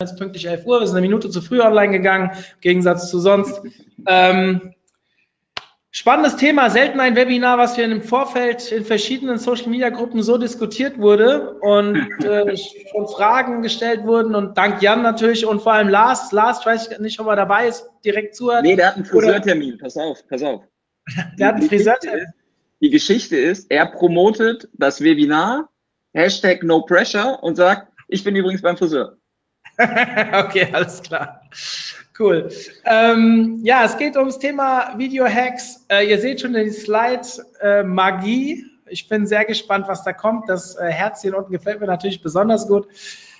jetzt pünktlich 11 Uhr. Wir sind eine Minute zu früh online gegangen, im Gegensatz zu sonst. Ähm, spannendes Thema, selten ein Webinar, was wir im Vorfeld in verschiedenen Social Media Gruppen so diskutiert wurde und äh, schon Fragen gestellt wurden und dank Jan natürlich und vor allem Lars. Lars, ich weiß nicht, ob er dabei ist, direkt zuhört. Nee, der hat einen Friseurtermin, pass auf, pass auf. der hat einen Friseurtermin. Die Geschichte ist, er promotet das Webinar, Hashtag No Pressure und sagt, ich bin übrigens beim Friseur. okay, alles klar. Cool. Ähm, ja, es geht ums Thema Video-Hacks. Äh, ihr seht schon den Slide äh, Magie. Ich bin sehr gespannt, was da kommt. Das äh, Herzchen unten gefällt mir natürlich besonders gut.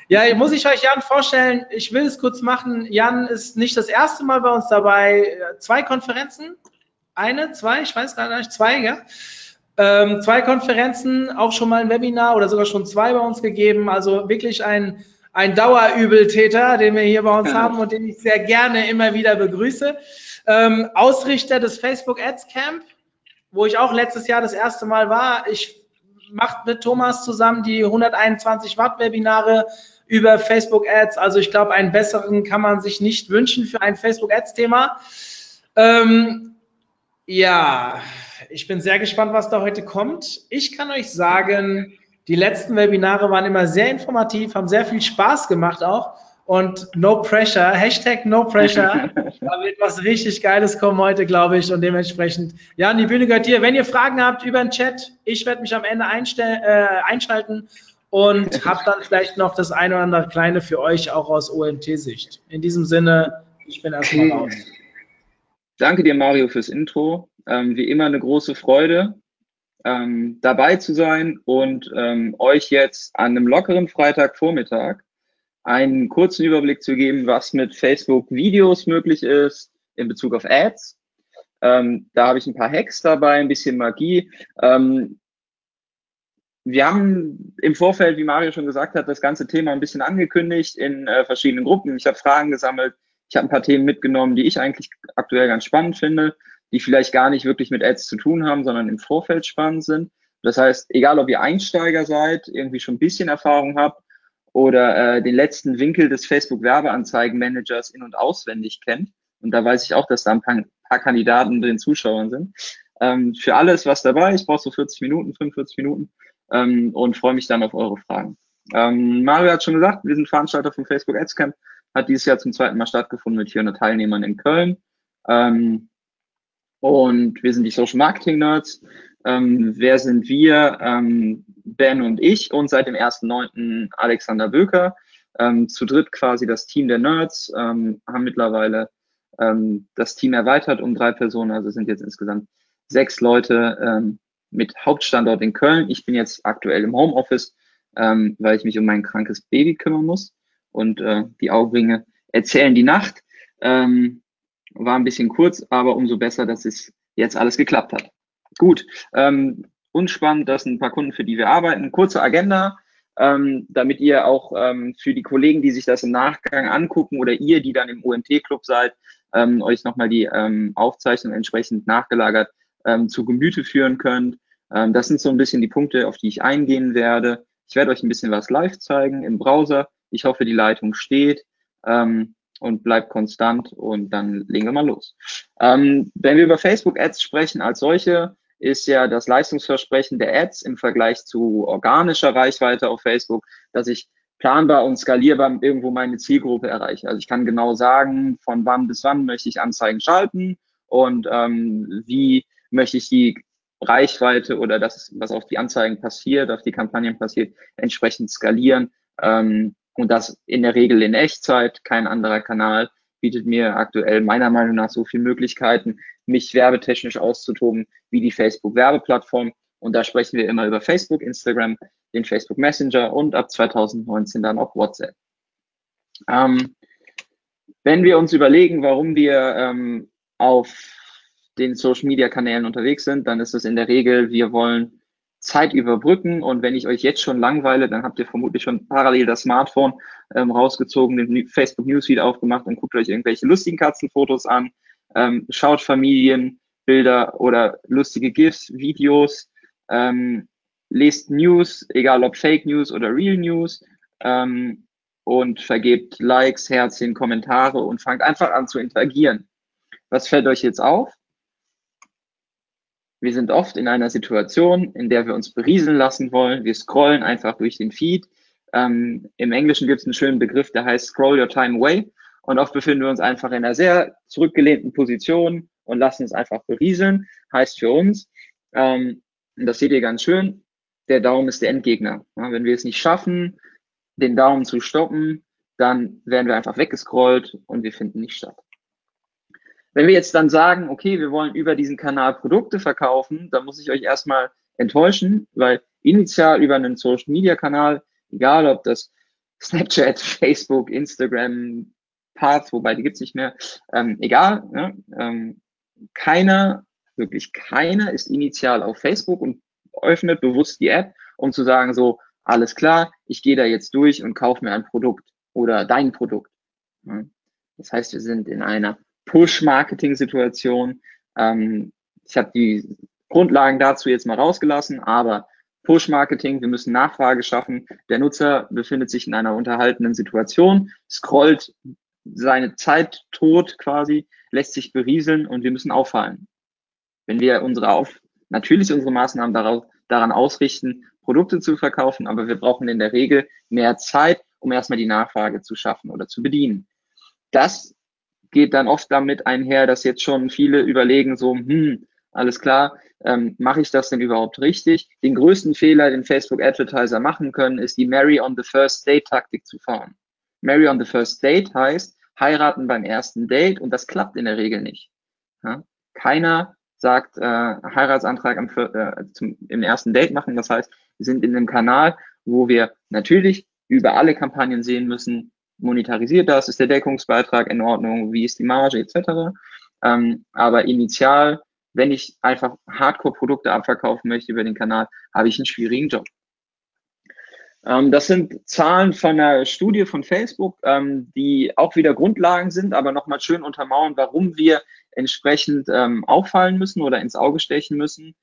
Ja, muss ich euch Jan vorstellen. Ich will es kurz machen. Jan ist nicht das erste Mal bei uns dabei. Zwei Konferenzen. Eine, zwei, ich weiß gar nicht, zwei, ja. Ähm, zwei Konferenzen, auch schon mal ein Webinar oder sogar schon zwei bei uns gegeben. Also wirklich ein ein Dauerübeltäter, den wir hier bei uns haben und den ich sehr gerne immer wieder begrüße. Ähm, Ausrichter des Facebook Ads Camp, wo ich auch letztes Jahr das erste Mal war. Ich mache mit Thomas zusammen die 121 Watt Webinare über Facebook Ads. Also ich glaube, einen besseren kann man sich nicht wünschen für ein Facebook Ads Thema. Ähm, ja, ich bin sehr gespannt, was da heute kommt. Ich kann euch sagen, die letzten Webinare waren immer sehr informativ, haben sehr viel Spaß gemacht auch. Und no pressure, Hashtag no pressure. da wird was richtig Geiles kommen heute, glaube ich. Und dementsprechend, ja, die Bühne gehört dir. Wenn ihr Fragen habt über den Chat, ich werde mich am Ende äh, einschalten und habe dann vielleicht noch das eine oder andere Kleine für euch auch aus OMT-Sicht. In diesem Sinne, ich bin erstmal raus. Danke dir, Mario, fürs Intro. Ähm, wie immer eine große Freude ähm, dabei zu sein und ähm, euch jetzt an einem lockeren Freitagvormittag einen kurzen Überblick zu geben, was mit Facebook Videos möglich ist in Bezug auf Ads. Ähm, da habe ich ein paar Hacks dabei, ein bisschen Magie. Ähm, wir haben im Vorfeld, wie Mario schon gesagt hat, das ganze Thema ein bisschen angekündigt in äh, verschiedenen Gruppen. Ich habe Fragen gesammelt. Ich habe ein paar Themen mitgenommen, die ich eigentlich aktuell ganz spannend finde die vielleicht gar nicht wirklich mit Ads zu tun haben, sondern im Vorfeld spannend sind. Das heißt, egal ob ihr Einsteiger seid, irgendwie schon ein bisschen Erfahrung habt oder äh, den letzten Winkel des Facebook Werbeanzeigenmanagers in- und auswendig kennt, und da weiß ich auch, dass da ein paar, paar Kandidaten den Zuschauern sind. Ähm, für alles was dabei. Ich brauche so 40 Minuten, 45 Minuten ähm, und freue mich dann auf eure Fragen. Ähm, Mario hat schon gesagt, wir sind Veranstalter vom Facebook Ads Camp, hat dieses Jahr zum zweiten Mal stattgefunden mit 400 Teilnehmern in Köln. Ähm, und wir sind die Social Marketing Nerds. Ähm, wer sind wir? Ähm, ben und ich und seit dem 1.9. Alexander Böker. Ähm, zu dritt quasi das Team der Nerds, ähm, haben mittlerweile ähm, das Team erweitert um drei Personen, also sind jetzt insgesamt sechs Leute ähm, mit Hauptstandort in Köln. Ich bin jetzt aktuell im Homeoffice, weil ich mich um mein krankes Baby kümmern muss und äh, die Augenringe erzählen die Nacht. Ähm, war ein bisschen kurz, aber umso besser, dass es jetzt alles geklappt hat. Gut, ähm, uns spannend, das sind ein paar Kunden, für die wir arbeiten. Kurze Agenda, ähm, damit ihr auch ähm, für die Kollegen, die sich das im Nachgang angucken oder ihr, die dann im UMT-Club seid, ähm, euch nochmal die ähm, Aufzeichnung entsprechend nachgelagert ähm, zu Gemüte führen könnt. Ähm, das sind so ein bisschen die Punkte, auf die ich eingehen werde. Ich werde euch ein bisschen was live zeigen im Browser. Ich hoffe, die Leitung steht. Ähm, und bleibt konstant und dann legen wir mal los. Ähm, wenn wir über Facebook Ads sprechen als solche, ist ja das Leistungsversprechen der Ads im Vergleich zu organischer Reichweite auf Facebook, dass ich planbar und skalierbar irgendwo meine Zielgruppe erreiche. Also ich kann genau sagen, von wann bis wann möchte ich Anzeigen schalten und ähm, wie möchte ich die Reichweite oder das, was auf die Anzeigen passiert, auf die Kampagnen passiert, entsprechend skalieren. Ähm, und das in der Regel in Echtzeit. Kein anderer Kanal bietet mir aktuell meiner Meinung nach so viele Möglichkeiten, mich werbetechnisch auszutoben wie die Facebook-Werbeplattform. Und da sprechen wir immer über Facebook, Instagram, den Facebook Messenger und ab 2019 dann auch WhatsApp. Ähm, wenn wir uns überlegen, warum wir ähm, auf den Social Media Kanälen unterwegs sind, dann ist es in der Regel, wir wollen Zeit überbrücken. Und wenn ich euch jetzt schon langweile, dann habt ihr vermutlich schon parallel das Smartphone ähm, rausgezogen, den Facebook Newsfeed aufgemacht und guckt euch irgendwelche lustigen Katzenfotos an, ähm, schaut Familienbilder oder lustige GIFs, Videos, ähm, lest News, egal ob Fake News oder Real News, ähm, und vergebt Likes, Herzchen, Kommentare und fangt einfach an zu interagieren. Was fällt euch jetzt auf? Wir sind oft in einer Situation, in der wir uns berieseln lassen wollen. Wir scrollen einfach durch den Feed. Ähm, Im Englischen gibt es einen schönen Begriff, der heißt Scroll Your Time Away. Und oft befinden wir uns einfach in einer sehr zurückgelehnten Position und lassen uns einfach berieseln. Heißt für uns, ähm, das seht ihr ganz schön, der Daumen ist der Endgegner. Ja, wenn wir es nicht schaffen, den Daumen zu stoppen, dann werden wir einfach weggescrollt und wir finden nicht statt. Wenn wir jetzt dann sagen, okay, wir wollen über diesen Kanal Produkte verkaufen, dann muss ich euch erstmal enttäuschen, weil initial über einen Social Media Kanal, egal ob das Snapchat, Facebook, Instagram, Path, wobei die gibt's nicht mehr, ähm, egal, ne? ähm, keiner, wirklich keiner ist initial auf Facebook und öffnet bewusst die App, um zu sagen, so, alles klar, ich gehe da jetzt durch und kaufe mir ein Produkt oder dein Produkt. Das heißt, wir sind in einer Push-Marketing-Situation. Ähm, ich habe die Grundlagen dazu jetzt mal rausgelassen, aber Push-Marketing, wir müssen Nachfrage schaffen. Der Nutzer befindet sich in einer unterhaltenen Situation, scrollt seine Zeit tot quasi, lässt sich berieseln und wir müssen auffallen. Wenn wir unsere auf, natürlich unsere Maßnahmen darauf, daran ausrichten, Produkte zu verkaufen, aber wir brauchen in der Regel mehr Zeit, um erstmal die Nachfrage zu schaffen oder zu bedienen. Das geht dann oft damit einher, dass jetzt schon viele überlegen, so, hm, alles klar, ähm, mache ich das denn überhaupt richtig? Den größten Fehler, den Facebook Advertiser machen können, ist die Mary on the First Date Taktik zu fahren. Mary on the First Date heißt heiraten beim ersten Date und das klappt in der Regel nicht. Ja? Keiner sagt, äh, Heiratsantrag am, äh, zum, im ersten Date machen. Das heißt, wir sind in einem Kanal, wo wir natürlich über alle Kampagnen sehen müssen, monetarisiert das, ist der Deckungsbeitrag in Ordnung, wie ist die Marge etc. Ähm, aber initial, wenn ich einfach Hardcore-Produkte abverkaufen möchte über den Kanal, habe ich einen schwierigen Job. Ähm, das sind Zahlen von einer Studie von Facebook, ähm, die auch wieder Grundlagen sind, aber nochmal schön untermauern, warum wir entsprechend ähm, auffallen müssen oder ins Auge stechen müssen.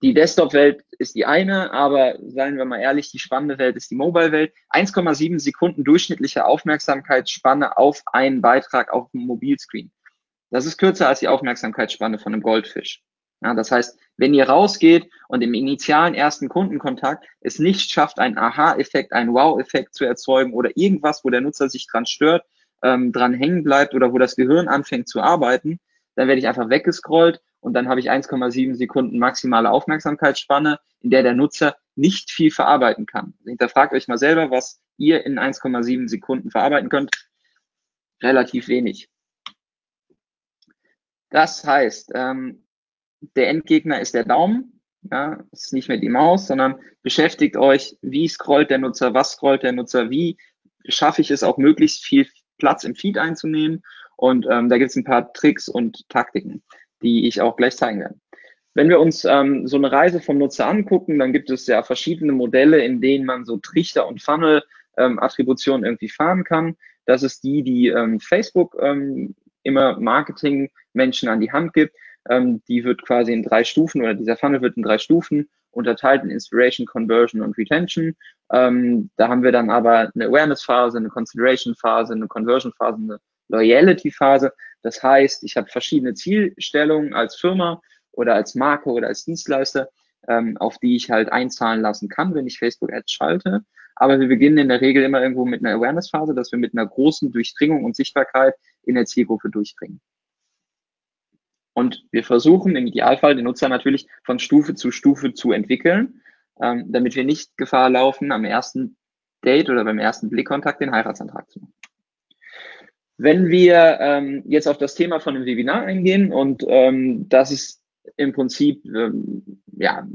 Die Desktop-Welt ist die eine, aber seien wir mal ehrlich, die spannende Welt ist die Mobile-Welt. 1,7 Sekunden durchschnittliche Aufmerksamkeitsspanne auf einen Beitrag auf dem Mobilscreen. Das ist kürzer als die Aufmerksamkeitsspanne von einem Goldfisch. Ja, das heißt, wenn ihr rausgeht und im initialen ersten Kundenkontakt es nicht schafft, einen Aha-Effekt, einen Wow-Effekt zu erzeugen oder irgendwas, wo der Nutzer sich dran stört, ähm, dran hängen bleibt oder wo das Gehirn anfängt zu arbeiten, dann werde ich einfach weggescrollt und dann habe ich 1,7 Sekunden maximale Aufmerksamkeitsspanne, in der der Nutzer nicht viel verarbeiten kann. Hinterfragt euch mal selber, was ihr in 1,7 Sekunden verarbeiten könnt. Relativ wenig. Das heißt, ähm, der Endgegner ist der Daumen. Ja, ist nicht mehr die Maus, sondern beschäftigt euch, wie scrollt der Nutzer, was scrollt der Nutzer, wie schaffe ich es auch möglichst viel Platz im Feed einzunehmen. Und ähm, da gibt es ein paar Tricks und Taktiken, die ich auch gleich zeigen werde. Wenn wir uns ähm, so eine Reise vom Nutzer angucken, dann gibt es ja verschiedene Modelle, in denen man so Trichter und Funnel ähm, irgendwie fahren kann. Das ist die, die ähm, Facebook ähm, immer Marketing-Menschen an die Hand gibt. Ähm, die wird quasi in drei Stufen oder dieser Funnel wird in drei Stufen unterteilt in Inspiration, Conversion und Retention. Ähm, da haben wir dann aber eine Awareness-Phase, eine Consideration-Phase, eine Conversion-Phase, eine Loyalty-Phase. Das heißt, ich habe verschiedene Zielstellungen als Firma oder als Marke oder als Dienstleister, ähm, auf die ich halt einzahlen lassen kann, wenn ich Facebook Ads schalte. Aber wir beginnen in der Regel immer irgendwo mit einer Awareness-Phase, dass wir mit einer großen Durchdringung und Sichtbarkeit in der Zielgruppe durchdringen. Und wir versuchen im Idealfall den Nutzer natürlich von Stufe zu Stufe zu entwickeln, ähm, damit wir nicht Gefahr laufen, am ersten Date oder beim ersten Blickkontakt den Heiratsantrag zu machen. Wenn wir ähm, jetzt auf das Thema von dem Webinar eingehen und ähm, das ist im Prinzip ähm, ja,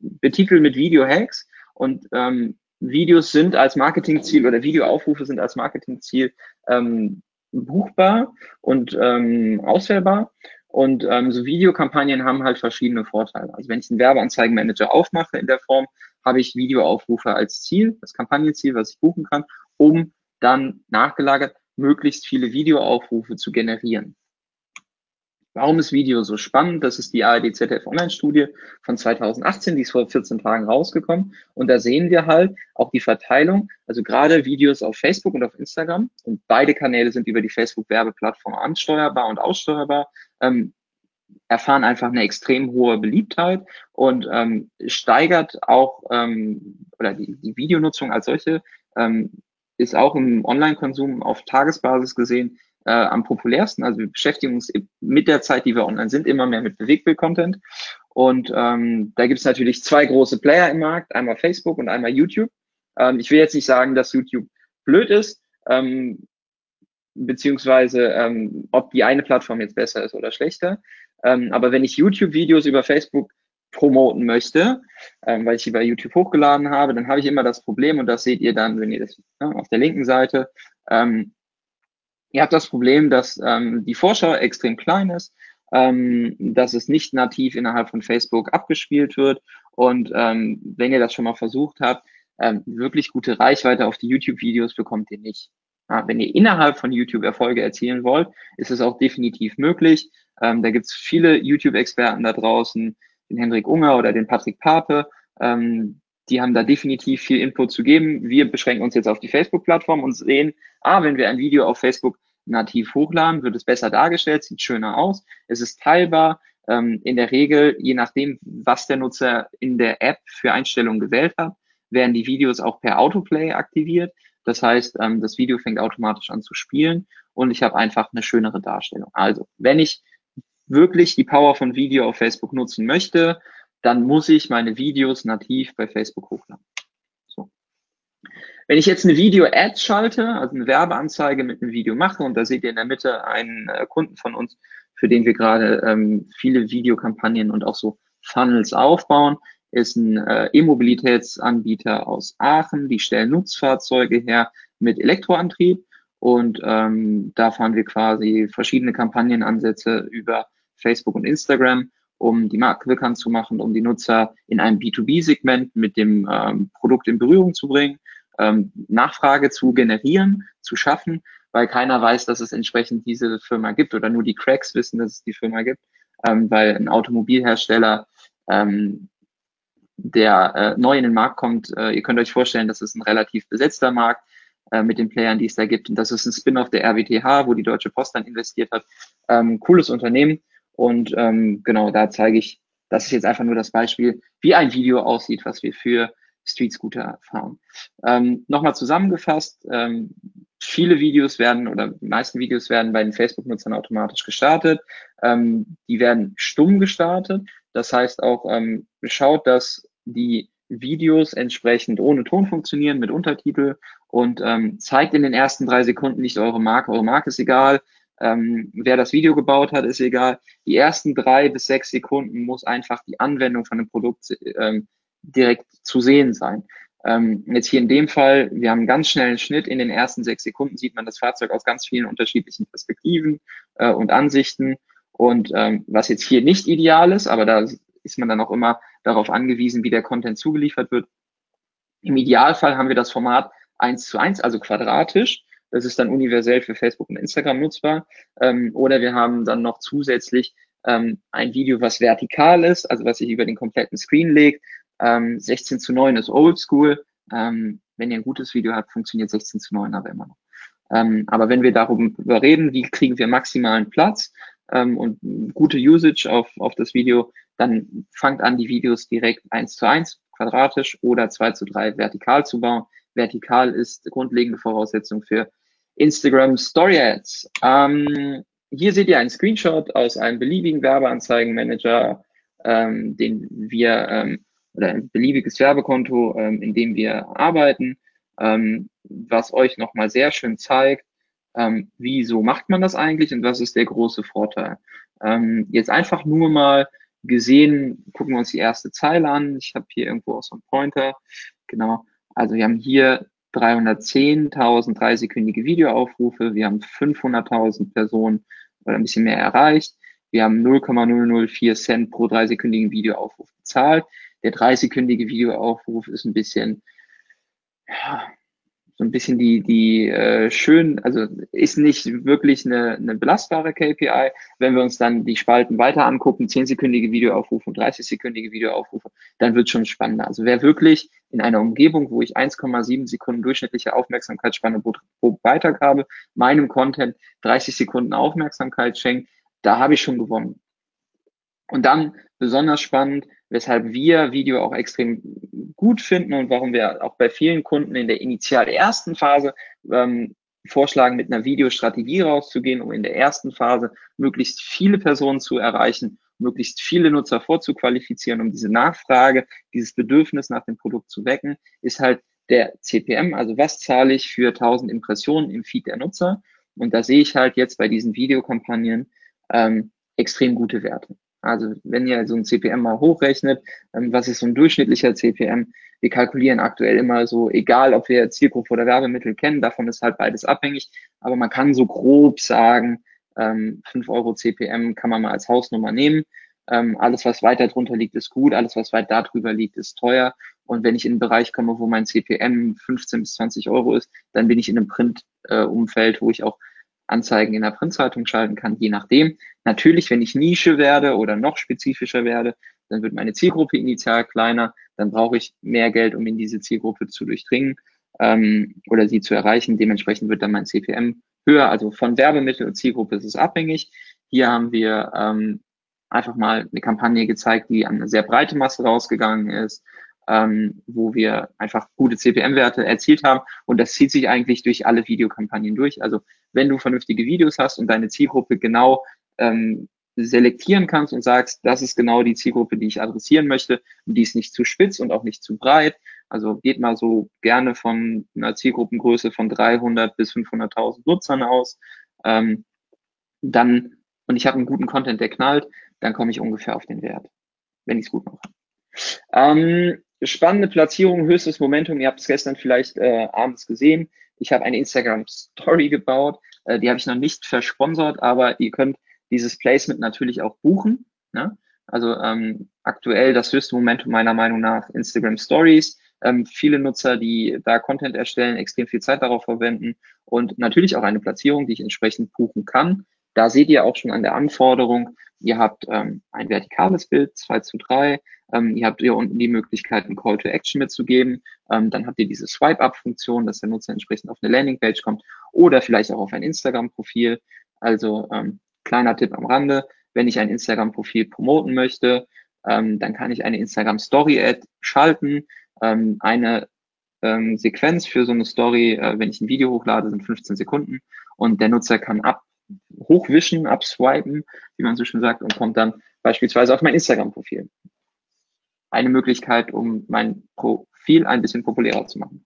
betitelt mit Video-Hacks und ähm, Videos sind als Marketingziel oder Videoaufrufe sind als Marketingziel ähm, buchbar und ähm, auswählbar. Und ähm, so Videokampagnen haben halt verschiedene Vorteile. Also wenn ich einen Werbeanzeigenmanager aufmache in der Form, habe ich Videoaufrufe als Ziel, das Kampagnenziel, was ich buchen kann, um dann nachgelagert möglichst viele Videoaufrufe zu generieren. Warum ist Video so spannend? Das ist die ARD ZDF Online-Studie von 2018, die ist vor 14 Tagen rausgekommen. Und da sehen wir halt auch die Verteilung, also gerade Videos auf Facebook und auf Instagram. Und beide Kanäle sind über die Facebook-Werbeplattform ansteuerbar und aussteuerbar. Ähm, erfahren einfach eine extrem hohe Beliebtheit und ähm, steigert auch, ähm, oder die, die Videonutzung als solche ähm, ist auch im Online-Konsum auf Tagesbasis gesehen äh, am populärsten. Also wir beschäftigen uns mit der Zeit, die wir online sind, immer mehr mit Bewegtbild-Content. Und ähm, da gibt es natürlich zwei große Player im Markt, einmal Facebook und einmal YouTube. Ähm, ich will jetzt nicht sagen, dass YouTube blöd ist, ähm, beziehungsweise ähm, ob die eine Plattform jetzt besser ist oder schlechter. Ähm, aber wenn ich YouTube-Videos über Facebook promoten möchte, ähm, weil ich sie bei YouTube hochgeladen habe, dann habe ich immer das Problem, und das seht ihr dann, wenn ihr das ne, auf der linken Seite, ähm, Ihr habt das Problem, dass ähm, die Vorschau extrem klein ist, ähm, dass es nicht nativ innerhalb von Facebook abgespielt wird. Und ähm, wenn ihr das schon mal versucht habt, ähm, wirklich gute Reichweite auf die YouTube-Videos bekommt ihr nicht. Ja, wenn ihr innerhalb von YouTube Erfolge erzielen wollt, ist es auch definitiv möglich. Ähm, da gibt es viele YouTube-Experten da draußen, den Hendrik Unger oder den Patrick Pape, ähm, die haben da definitiv viel Input zu geben. Wir beschränken uns jetzt auf die Facebook-Plattform und sehen, ah, wenn wir ein Video auf Facebook nativ hochladen, wird es besser dargestellt, sieht schöner aus, es ist teilbar. Ähm, in der Regel, je nachdem, was der Nutzer in der App für Einstellungen gewählt hat, werden die Videos auch per Autoplay aktiviert. Das heißt, ähm, das Video fängt automatisch an zu spielen und ich habe einfach eine schönere Darstellung. Also, wenn ich wirklich die Power von Video auf Facebook nutzen möchte, dann muss ich meine Videos nativ bei Facebook hochladen. So. Wenn ich jetzt eine Video-Ad schalte, also eine Werbeanzeige mit einem Video mache, und da seht ihr in der Mitte einen äh, Kunden von uns, für den wir gerade ähm, viele Videokampagnen und auch so Funnels aufbauen, ist ein äh, E-Mobilitätsanbieter aus Aachen. Die stellen Nutzfahrzeuge her mit Elektroantrieb und ähm, da fahren wir quasi verschiedene Kampagnenansätze über Facebook und Instagram um die Marke bekannt zu machen, um die Nutzer in einem B2B-Segment mit dem ähm, Produkt in Berührung zu bringen, ähm, Nachfrage zu generieren, zu schaffen, weil keiner weiß, dass es entsprechend diese Firma gibt oder nur die Cracks wissen, dass es die Firma gibt, ähm, weil ein Automobilhersteller, ähm, der äh, neu in den Markt kommt, äh, ihr könnt euch vorstellen, das ist ein relativ besetzter Markt äh, mit den Playern, die es da gibt. Und das ist ein Spin-off der RWTH, wo die Deutsche Post dann investiert hat. Ähm, cooles Unternehmen, und ähm, genau, da zeige ich, das ist jetzt einfach nur das Beispiel, wie ein Video aussieht, was wir für Street Scooter fahren. Ähm, Nochmal zusammengefasst, ähm, viele Videos werden oder die meisten Videos werden bei den Facebook-Nutzern automatisch gestartet. Ähm, die werden stumm gestartet. Das heißt auch, ähm, schaut, dass die Videos entsprechend ohne Ton funktionieren mit Untertitel und ähm, zeigt in den ersten drei Sekunden nicht eure Marke. Eure Marke ist egal. Ähm, wer das Video gebaut hat, ist egal. Die ersten drei bis sechs Sekunden muss einfach die Anwendung von dem Produkt ähm, direkt zu sehen sein. Ähm, jetzt hier in dem Fall, wir haben einen ganz schnellen Schnitt. In den ersten sechs Sekunden sieht man das Fahrzeug aus ganz vielen unterschiedlichen Perspektiven äh, und Ansichten. Und ähm, was jetzt hier nicht ideal ist, aber da ist man dann auch immer darauf angewiesen, wie der Content zugeliefert wird. Im Idealfall haben wir das Format eins zu eins, also quadratisch. Das ist dann universell für Facebook und Instagram nutzbar. Ähm, oder wir haben dann noch zusätzlich ähm, ein Video, was vertikal ist, also was sich über den kompletten Screen legt. Ähm, 16 zu 9 ist oldschool. Ähm, wenn ihr ein gutes Video habt, funktioniert 16 zu 9 aber immer noch. Ähm, aber wenn wir darüber reden, wie kriegen wir maximalen Platz ähm, und gute Usage auf, auf das Video, dann fangt an, die Videos direkt eins zu eins quadratisch oder zwei zu drei vertikal zu bauen. Vertikal ist grundlegende Voraussetzung für Instagram Story Ads. Ähm, hier seht ihr einen Screenshot aus einem beliebigen Werbeanzeigenmanager, ähm, den wir, ähm, oder ein beliebiges Werbekonto, ähm, in dem wir arbeiten, ähm, was euch nochmal sehr schön zeigt, ähm, wieso macht man das eigentlich und was ist der große Vorteil. Ähm, jetzt einfach nur mal gesehen, gucken wir uns die erste Zeile an. Ich habe hier irgendwo auch so einen Pointer. Genau. Also wir haben hier 310.000 dreisekündige Videoaufrufe. Wir haben 500.000 Personen oder ein bisschen mehr erreicht. Wir haben 0,004 Cent pro dreisekündigen Videoaufruf bezahlt. Der dreisekündige Videoaufruf ist ein bisschen, ja, so ein bisschen die, die äh, schön, also ist nicht wirklich eine, eine belastbare KPI. Wenn wir uns dann die Spalten weiter angucken, 10-sekündige Videoaufrufe und 30-sekündige Videoaufrufe, dann wird schon spannender. Also wer wirklich in einer Umgebung, wo ich 1,7 Sekunden durchschnittliche Aufmerksamkeitsspanne pro, pro Beitrag habe, meinem Content 30 Sekunden Aufmerksamkeit schenkt, da habe ich schon gewonnen. Und dann besonders spannend, weshalb wir Video auch extrem gut finden und warum wir auch bei vielen Kunden in der initial ersten Phase ähm, vorschlagen, mit einer Videostrategie rauszugehen, um in der ersten Phase möglichst viele Personen zu erreichen, möglichst viele Nutzer vorzuqualifizieren, um diese Nachfrage, dieses Bedürfnis nach dem Produkt zu wecken, ist halt der CPM, also was zahle ich für 1000 Impressionen im Feed der Nutzer. Und da sehe ich halt jetzt bei diesen Videokampagnen ähm, extrem gute Werte. Also wenn ihr so ein CPM mal hochrechnet, ähm, was ist so ein durchschnittlicher CPM? Wir kalkulieren aktuell immer so, egal ob wir Zielgruppe oder Werbemittel kennen, davon ist halt beides abhängig, aber man kann so grob sagen, ähm, 5 Euro CPM kann man mal als Hausnummer nehmen. Ähm, alles, was weiter drunter liegt, ist gut, alles, was weit darüber liegt, ist teuer. Und wenn ich in einen Bereich komme, wo mein CPM 15 bis 20 Euro ist, dann bin ich in einem Print-Umfeld, äh, wo ich auch Anzeigen in der Printzeitung schalten kann, je nachdem. Natürlich, wenn ich Nische werde oder noch spezifischer werde, dann wird meine Zielgruppe initial kleiner, dann brauche ich mehr Geld, um in diese Zielgruppe zu durchdringen ähm, oder sie zu erreichen. Dementsprechend wird dann mein CPM höher. Also von Werbemittel und Zielgruppe ist es abhängig. Hier haben wir ähm, einfach mal eine Kampagne gezeigt, die an eine sehr breite Masse rausgegangen ist, ähm, wo wir einfach gute CPM-Werte erzielt haben. Und das zieht sich eigentlich durch alle Videokampagnen durch. Also wenn du vernünftige Videos hast und deine Zielgruppe genau ähm, selektieren kannst und sagst, das ist genau die Zielgruppe, die ich adressieren möchte, und die ist nicht zu spitz und auch nicht zu breit. Also geht mal so gerne von einer Zielgruppengröße von 300 bis 500.000 Nutzern aus. Ähm, dann, und ich habe einen guten Content, der knallt, dann komme ich ungefähr auf den Wert, wenn ich es gut mache. Ähm, spannende Platzierung, höchstes Momentum. Ihr habt es gestern vielleicht äh, abends gesehen. Ich habe eine Instagram Story gebaut. Äh, die habe ich noch nicht versponsert, aber ihr könnt dieses Placement natürlich auch buchen. Ne? Also ähm, aktuell das höchste Momentum meiner Meinung nach Instagram Stories. Ähm, viele Nutzer, die da Content erstellen, extrem viel Zeit darauf verwenden und natürlich auch eine Platzierung, die ich entsprechend buchen kann. Da seht ihr auch schon an der Anforderung, ihr habt ähm, ein vertikales Bild, 2 zu 3, ähm, ihr habt hier unten die Möglichkeit, einen Call to Action mitzugeben. Ähm, dann habt ihr diese Swipe-Up-Funktion, dass der Nutzer entsprechend auf eine Landingpage kommt oder vielleicht auch auf ein Instagram-Profil. Also ähm, kleiner Tipp am Rande, wenn ich ein Instagram-Profil promoten möchte, ähm, dann kann ich eine Instagram-Story-Ad schalten. Ähm, eine ähm, Sequenz für so eine Story, äh, wenn ich ein Video hochlade, sind 15 Sekunden und der Nutzer kann ab hochwischen, abswipen, wie man so schön sagt, und kommt dann beispielsweise auf mein Instagram-Profil. Eine Möglichkeit, um mein Profil ein bisschen populärer zu machen.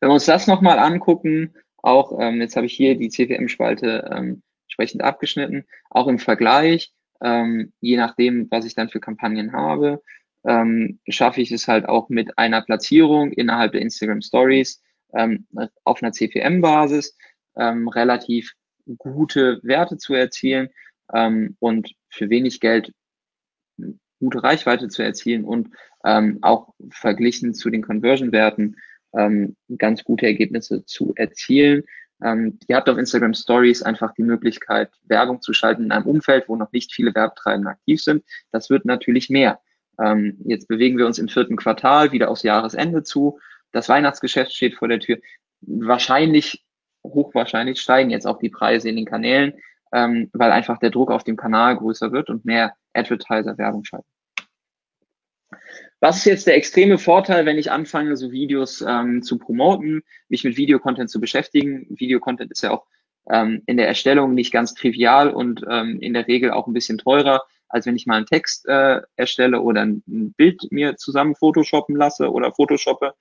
Wenn wir uns das nochmal angucken, auch ähm, jetzt habe ich hier die CPM-Spalte ähm, entsprechend abgeschnitten, auch im Vergleich, ähm, je nachdem, was ich dann für Kampagnen habe, ähm, schaffe ich es halt auch mit einer Platzierung innerhalb der Instagram Stories ähm, auf einer CPM-Basis ähm, relativ gute Werte zu erzielen ähm, und für wenig Geld gute Reichweite zu erzielen und ähm, auch verglichen zu den Conversion-Werten ähm, ganz gute Ergebnisse zu erzielen. Ähm, ihr habt auf Instagram Stories einfach die Möglichkeit, Werbung zu schalten in einem Umfeld, wo noch nicht viele Werbetreibende aktiv sind. Das wird natürlich mehr. Ähm, jetzt bewegen wir uns im vierten Quartal wieder aufs Jahresende zu. Das Weihnachtsgeschäft steht vor der Tür. Wahrscheinlich hochwahrscheinlich steigen jetzt auch die Preise in den Kanälen, ähm, weil einfach der Druck auf dem Kanal größer wird und mehr Advertiser Werbung schalten. Was ist jetzt der extreme Vorteil, wenn ich anfange, so Videos ähm, zu promoten, mich mit Videocontent zu beschäftigen? Videocontent ist ja auch ähm, in der Erstellung nicht ganz trivial und ähm, in der Regel auch ein bisschen teurer, als wenn ich mal einen Text äh, erstelle oder ein, ein Bild mir zusammen photoshoppen lasse oder photoshoppe.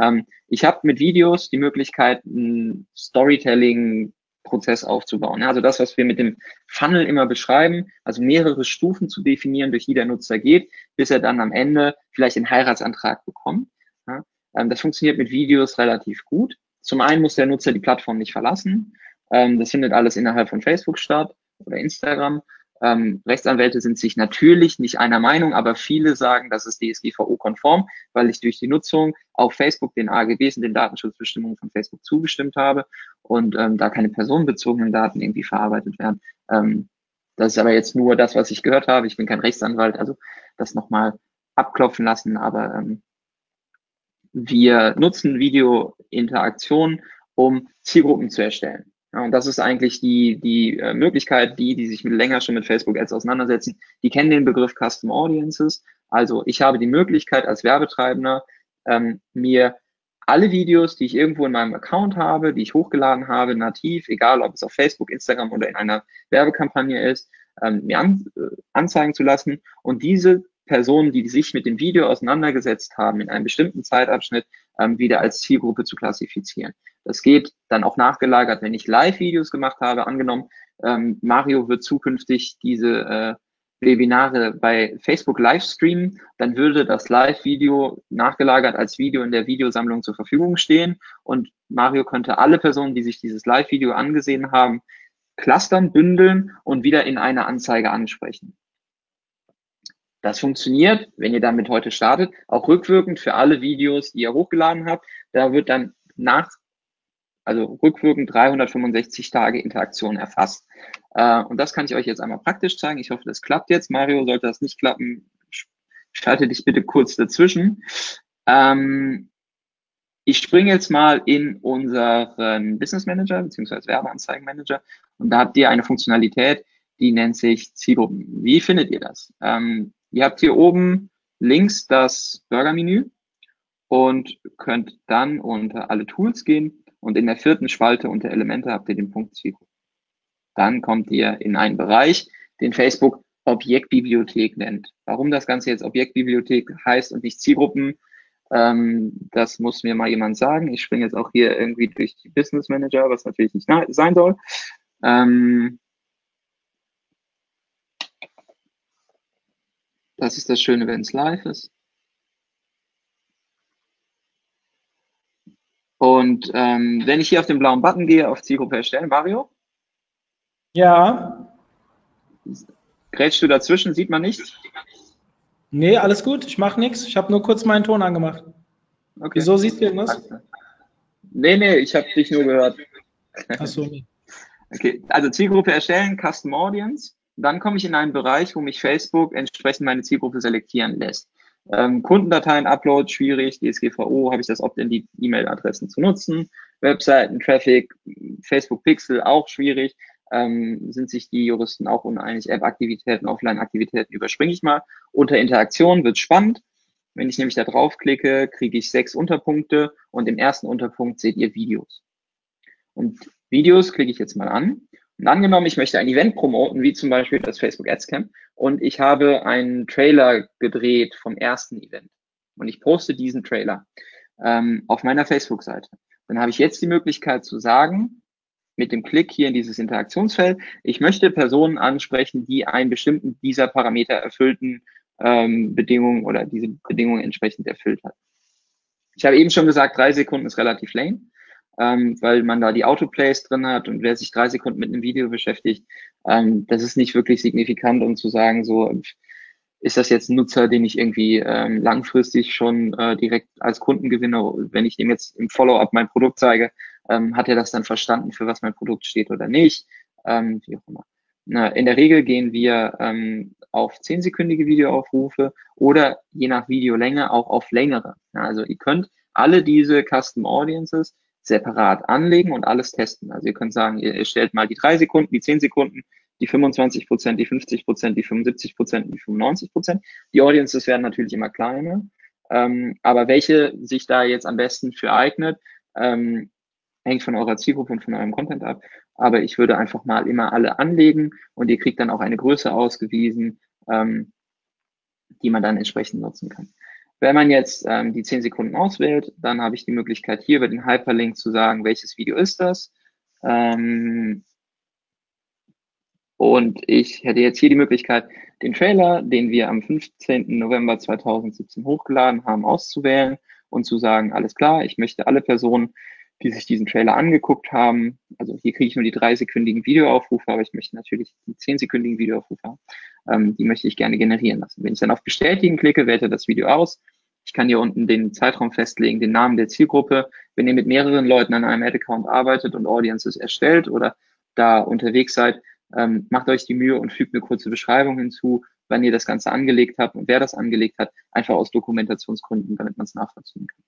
Ähm, ich habe mit Videos die Möglichkeit, einen Storytelling-Prozess aufzubauen. Also das, was wir mit dem Funnel immer beschreiben, also mehrere Stufen zu definieren, durch die der Nutzer geht, bis er dann am Ende vielleicht den Heiratsantrag bekommt. Ja, ähm, das funktioniert mit Videos relativ gut. Zum einen muss der Nutzer die Plattform nicht verlassen. Ähm, das findet alles innerhalb von Facebook statt oder Instagram. Ähm, Rechtsanwälte sind sich natürlich nicht einer Meinung, aber viele sagen, das ist DSGVO-konform, weil ich durch die Nutzung auf Facebook den AGBs und den Datenschutzbestimmungen von Facebook zugestimmt habe und ähm, da keine personenbezogenen Daten irgendwie verarbeitet werden. Ähm, das ist aber jetzt nur das, was ich gehört habe. Ich bin kein Rechtsanwalt, also das nochmal abklopfen lassen, aber ähm, wir nutzen Videointeraktion, um Zielgruppen zu erstellen. Und das ist eigentlich die, die äh, Möglichkeit, die, die sich länger schon mit Facebook Ads auseinandersetzen, die kennen den Begriff Custom Audiences. Also ich habe die Möglichkeit als Werbetreibender, ähm, mir alle Videos, die ich irgendwo in meinem Account habe, die ich hochgeladen habe, nativ, egal ob es auf Facebook, Instagram oder in einer Werbekampagne ist, ähm, mir an, äh, anzeigen zu lassen und diese Personen, die sich mit dem Video auseinandergesetzt haben, in einem bestimmten Zeitabschnitt ähm, wieder als Zielgruppe zu klassifizieren. Das geht dann auch nachgelagert, wenn ich Live-Videos gemacht habe. Angenommen, ähm, Mario wird zukünftig diese äh, Webinare bei Facebook live streamen, dann würde das Live-Video nachgelagert als Video in der Videosammlung zur Verfügung stehen und Mario könnte alle Personen, die sich dieses Live-Video angesehen haben, clustern, bündeln und wieder in eine Anzeige ansprechen. Das funktioniert, wenn ihr damit heute startet, auch rückwirkend für alle Videos, die ihr hochgeladen habt. Da wird dann nach, also rückwirkend 365 Tage Interaktion erfasst. Äh, und das kann ich euch jetzt einmal praktisch zeigen. Ich hoffe, das klappt jetzt. Mario, sollte das nicht klappen, schalte dich bitte kurz dazwischen. Ähm, ich springe jetzt mal in unseren Business Manager bzw. Werbeanzeigenmanager und da habt ihr eine Funktionalität, die nennt sich Zielgruppen. Wie findet ihr das? Ähm, Ihr habt hier oben links das Burger-Menü und könnt dann unter alle Tools gehen und in der vierten Spalte unter Elemente habt ihr den Punkt Zielgruppe. Dann kommt ihr in einen Bereich, den Facebook Objektbibliothek nennt. Warum das Ganze jetzt Objektbibliothek heißt und nicht Zielgruppen, ähm, das muss mir mal jemand sagen. Ich springe jetzt auch hier irgendwie durch die Business Manager, was natürlich nicht sein soll. Ähm, Das ist das Schöne, wenn es live ist. Und ähm, wenn ich hier auf den blauen Button gehe, auf Zielgruppe erstellen, Mario? Ja. Grätschst du dazwischen? Sieht man nichts? Nee, alles gut. Ich mache nichts. Ich habe nur kurz meinen Ton angemacht. Okay. Wieso siehst du irgendwas? Nee, nee, ich habe dich nur gehört. Achso. Okay, also Zielgruppe erstellen, Custom Audience. Dann komme ich in einen Bereich, wo mich Facebook entsprechend meine Zielgruppe selektieren lässt. Ähm, Kundendateien, Upload, schwierig, DSGVO, habe ich das Opt-in, die E-Mail-Adressen zu nutzen. Webseiten, Traffic, Facebook Pixel, auch schwierig. Ähm, sind sich die Juristen auch uneinig. App-Aktivitäten, Offline-Aktivitäten überspringe ich mal. Unter Interaktion wird spannend. Wenn ich nämlich da draufklicke, kriege ich sechs Unterpunkte und im ersten Unterpunkt seht ihr Videos. Und Videos klicke ich jetzt mal an angenommen, ich möchte ein Event promoten, wie zum Beispiel das Facebook Ads Camp, und ich habe einen Trailer gedreht vom ersten Event und ich poste diesen Trailer ähm, auf meiner Facebook-Seite. Dann habe ich jetzt die Möglichkeit zu sagen, mit dem Klick hier in dieses Interaktionsfeld, ich möchte Personen ansprechen, die einen bestimmten dieser Parameter erfüllten ähm, Bedingungen oder diese Bedingungen entsprechend erfüllt hat. Ich habe eben schon gesagt, drei Sekunden ist relativ lame ähm, weil man da die Autoplays drin hat und wer sich drei Sekunden mit einem Video beschäftigt, ähm, das ist nicht wirklich signifikant, um zu sagen, so ist das jetzt ein Nutzer, den ich irgendwie ähm, langfristig schon äh, direkt als Kunden gewinne, wenn ich dem jetzt im Follow-up mein Produkt zeige, ähm, hat er das dann verstanden, für was mein Produkt steht oder nicht, ähm, wie auch immer. Na, in der Regel gehen wir ähm, auf zehnsekündige Videoaufrufe oder je nach Videolänge auch auf längere. Ja, also ihr könnt alle diese Custom Audiences separat anlegen und alles testen. Also ihr könnt sagen, ihr, ihr stellt mal die drei Sekunden, die zehn Sekunden, die 25 Prozent, die 50 Prozent, die 75 Prozent, die 95 Prozent. Die Audiences werden natürlich immer kleiner. Ähm, aber welche sich da jetzt am besten für eignet, ähm, hängt von eurer Zielgruppe und von eurem Content ab. Aber ich würde einfach mal immer alle anlegen und ihr kriegt dann auch eine Größe ausgewiesen, ähm, die man dann entsprechend nutzen kann. Wenn man jetzt ähm, die 10 Sekunden auswählt, dann habe ich die Möglichkeit hier über den Hyperlink zu sagen, welches Video ist das. Ähm, und ich hätte jetzt hier die Möglichkeit, den Trailer, den wir am 15. November 2017 hochgeladen haben, auszuwählen und zu sagen, alles klar, ich möchte alle Personen, die sich diesen Trailer angeguckt haben. Also hier kriege ich nur die dreisekündigen Videoaufrufe, aber ich möchte natürlich die zehnsekündigen Videoaufrufe haben. Ähm, die möchte ich gerne generieren lassen. Wenn ich dann auf Bestätigen klicke, wählt er das Video aus. Ich kann hier unten den Zeitraum festlegen, den Namen der Zielgruppe. Wenn ihr mit mehreren Leuten an einem Ad-Account arbeitet und Audiences erstellt oder da unterwegs seid, ähm, macht euch die Mühe und fügt eine kurze Beschreibung hinzu, wann ihr das Ganze angelegt habt und wer das angelegt hat, einfach aus Dokumentationsgründen, damit man es nachvollziehen kann.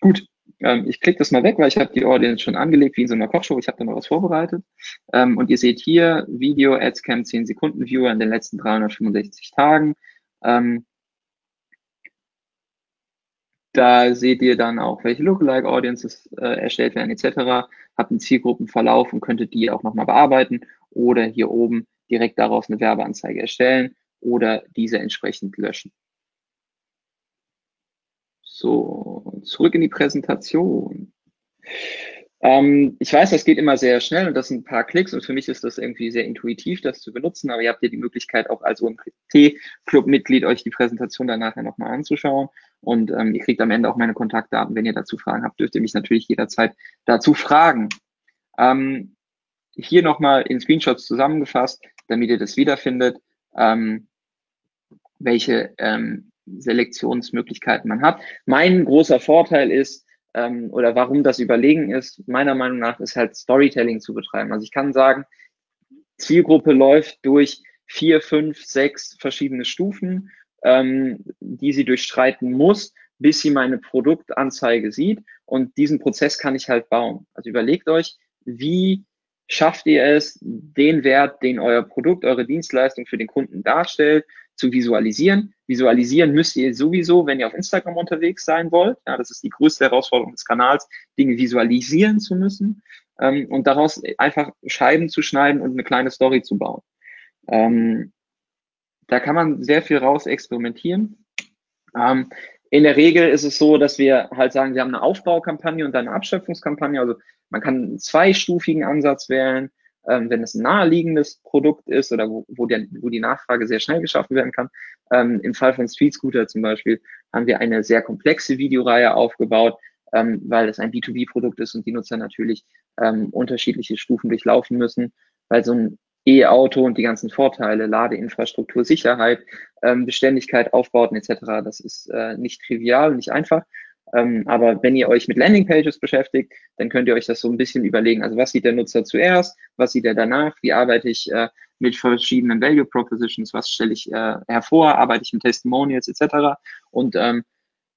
Gut, ähm, ich klicke das mal weg, weil ich habe die Audience schon angelegt, wie in so einer Kochshow. Ich habe da noch was vorbereitet. Ähm, und ihr seht hier Video Adscam 10 Sekunden Viewer in den letzten 365 Tagen. Ähm, da seht ihr dann auch, welche Lookalike Audiences äh, erstellt werden etc. Habt einen Zielgruppenverlauf und könntet die auch nochmal bearbeiten oder hier oben direkt daraus eine Werbeanzeige erstellen oder diese entsprechend löschen. So, zurück in die Präsentation. Ähm, ich weiß, das geht immer sehr schnell und das sind ein paar Klicks und für mich ist das irgendwie sehr intuitiv, das zu benutzen, aber ihr habt ja die Möglichkeit auch als OMT-Club-Mitglied euch die Präsentation dann nachher nochmal anzuschauen und ähm, ihr kriegt am Ende auch meine Kontaktdaten. Wenn ihr dazu Fragen habt, dürft ihr mich natürlich jederzeit dazu fragen. Ähm, hier nochmal in Screenshots zusammengefasst, damit ihr das wiederfindet, ähm, welche ähm, Selektionsmöglichkeiten man hat. Mein großer Vorteil ist, ähm, oder warum das überlegen ist, meiner Meinung nach, ist halt Storytelling zu betreiben. Also ich kann sagen, Zielgruppe läuft durch vier, fünf, sechs verschiedene Stufen, ähm, die sie durchstreiten muss, bis sie meine Produktanzeige sieht. Und diesen Prozess kann ich halt bauen. Also überlegt euch, wie schafft ihr es, den Wert, den euer Produkt, eure Dienstleistung für den Kunden darstellt, zu visualisieren. Visualisieren müsst ihr sowieso, wenn ihr auf Instagram unterwegs sein wollt. Ja, das ist die größte Herausforderung des Kanals, Dinge visualisieren zu müssen ähm, und daraus einfach Scheiben zu schneiden und eine kleine Story zu bauen. Ähm, da kann man sehr viel raus experimentieren. Ähm, in der Regel ist es so, dass wir halt sagen, wir haben eine Aufbaukampagne und dann eine Abschöpfungskampagne. Also man kann einen zweistufigen Ansatz wählen ähm, wenn es ein naheliegendes Produkt ist oder wo, wo, der, wo die Nachfrage sehr schnell geschaffen werden kann. Ähm, Im Fall von Street Scooter zum Beispiel haben wir eine sehr komplexe Videoreihe aufgebaut, ähm, weil es ein B2B-Produkt ist und die Nutzer natürlich ähm, unterschiedliche Stufen durchlaufen müssen, weil so ein E-Auto und die ganzen Vorteile, Ladeinfrastruktur, Sicherheit, ähm, Beständigkeit, Aufbauten etc., das ist äh, nicht trivial, und nicht einfach. Ähm, aber wenn ihr euch mit Landingpages beschäftigt, dann könnt ihr euch das so ein bisschen überlegen. Also was sieht der Nutzer zuerst? Was sieht er danach? Wie arbeite ich äh, mit verschiedenen Value Propositions? Was stelle ich äh, hervor? Arbeite ich mit Testimonials etc.? Und ähm,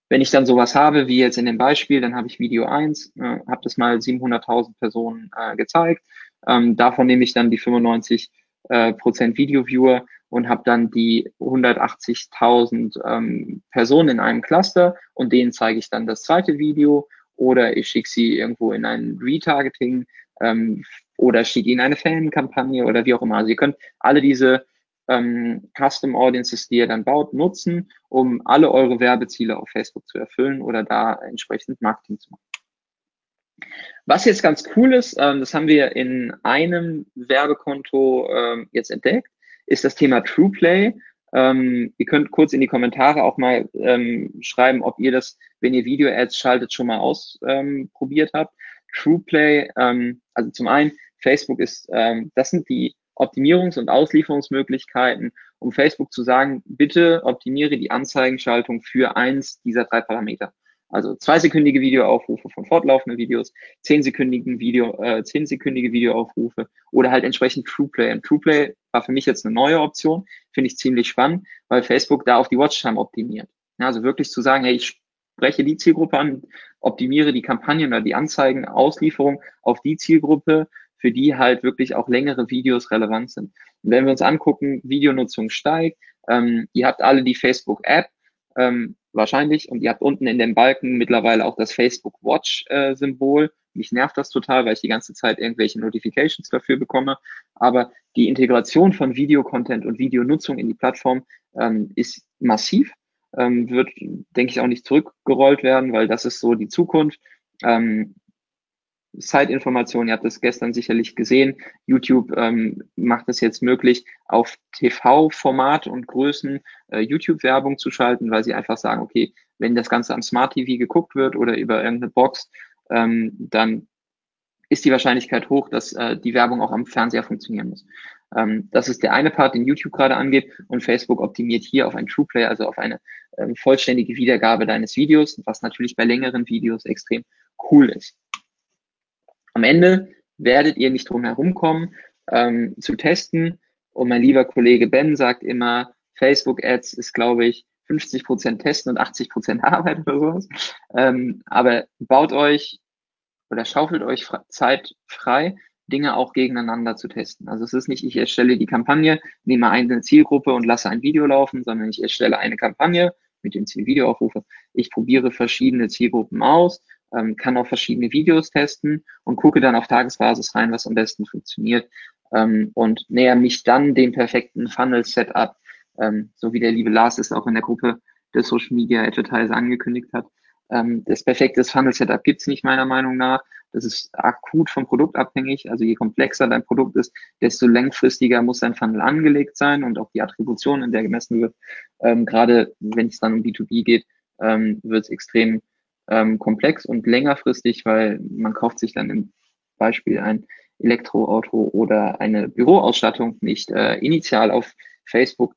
wenn ich dann sowas habe, wie jetzt in dem Beispiel, dann habe ich Video 1, äh, habe das mal 700.000 Personen äh, gezeigt. Ähm, davon nehme ich dann die 95 äh, Prozent Video-Viewer und habe dann die 180.000 ähm, Personen in einem Cluster und denen zeige ich dann das zweite Video oder ich schicke sie irgendwo in ein Retargeting ähm, oder schicke ihnen eine Fankampagne oder wie auch immer. Also ihr könnt alle diese ähm, Custom Audiences, die ihr dann baut, nutzen, um alle eure Werbeziele auf Facebook zu erfüllen oder da entsprechend Marketing zu machen. Was jetzt ganz cool ist, ähm, das haben wir in einem Werbekonto ähm, jetzt entdeckt, ist das Thema TruePlay. Ähm, ihr könnt kurz in die Kommentare auch mal ähm, schreiben, ob ihr das, wenn ihr Video-Ads schaltet, schon mal ausprobiert habt. TruePlay, ähm, also zum einen, Facebook ist, ähm, das sind die Optimierungs- und Auslieferungsmöglichkeiten, um Facebook zu sagen, bitte optimiere die Anzeigenschaltung für eins dieser drei Parameter. Also zweisekündige Videoaufrufe von fortlaufenden Videos, zehnsekündigen Video, äh, zehnsekündige Videoaufrufe oder halt entsprechend TruePlay. Und TruePlay war für mich jetzt eine neue Option, finde ich ziemlich spannend, weil Facebook da auf die Watchtime optimiert. Ja, also wirklich zu sagen, hey, ich spreche die Zielgruppe an, optimiere die Kampagnen oder die Anzeigenauslieferung auf die Zielgruppe, für die halt wirklich auch längere Videos relevant sind. Und wenn wir uns angucken, Videonutzung steigt, ähm, ihr habt alle die Facebook-App, ähm, wahrscheinlich. Und ihr habt unten in dem Balken mittlerweile auch das Facebook Watch-Symbol. Äh, Mich nervt das total, weil ich die ganze Zeit irgendwelche Notifications dafür bekomme. Aber die Integration von Videocontent und Videonutzung in die Plattform ähm, ist massiv. Ähm, wird, denke ich, auch nicht zurückgerollt werden, weil das ist so die Zukunft. Ähm, Zeitinformation, ihr habt das gestern sicherlich gesehen. YouTube ähm, macht es jetzt möglich, auf TV-Format und Größen äh, YouTube-Werbung zu schalten, weil sie einfach sagen, okay, wenn das Ganze am Smart TV geguckt wird oder über irgendeine Box ähm, dann ist die Wahrscheinlichkeit hoch, dass äh, die Werbung auch am Fernseher funktionieren muss. Ähm, das ist der eine Part, den YouTube gerade angeht und Facebook optimiert hier auf ein TruePlay, also auf eine ähm, vollständige Wiedergabe deines Videos, was natürlich bei längeren Videos extrem cool ist. Am Ende werdet ihr nicht drum herum kommen, ähm, zu testen. Und mein lieber Kollege Ben sagt immer, Facebook Ads ist, glaube ich, 50 Prozent testen und 80 Prozent Arbeit oder sowas. Ähm, aber baut euch oder schaufelt euch Zeit frei, Dinge auch gegeneinander zu testen. Also es ist nicht, ich erstelle die Kampagne, nehme eine Zielgruppe und lasse ein Video laufen, sondern ich erstelle eine Kampagne mit dem Ziel Videoaufrufe. Ich probiere verschiedene Zielgruppen aus, ähm, kann auch verschiedene Videos testen und gucke dann auf Tagesbasis rein, was am besten funktioniert ähm, und näher mich dann dem perfekten Funnel-Setup, ähm, so wie der liebe Lars es auch in der Gruppe des Social Media Advertiser angekündigt hat, ähm, das perfekte Funnel-Setup gibt's nicht meiner Meinung nach. Das ist akut vom Produkt abhängig. Also je komplexer dein Produkt ist, desto längfristiger muss dein Funnel angelegt sein und auch die Attribution, in der gemessen wird. Ähm, gerade wenn es dann um B2B geht, ähm, wird es extrem ähm, komplex und längerfristig, weil man kauft sich dann im Beispiel ein Elektroauto oder eine Büroausstattung nicht äh, initial auf Facebook,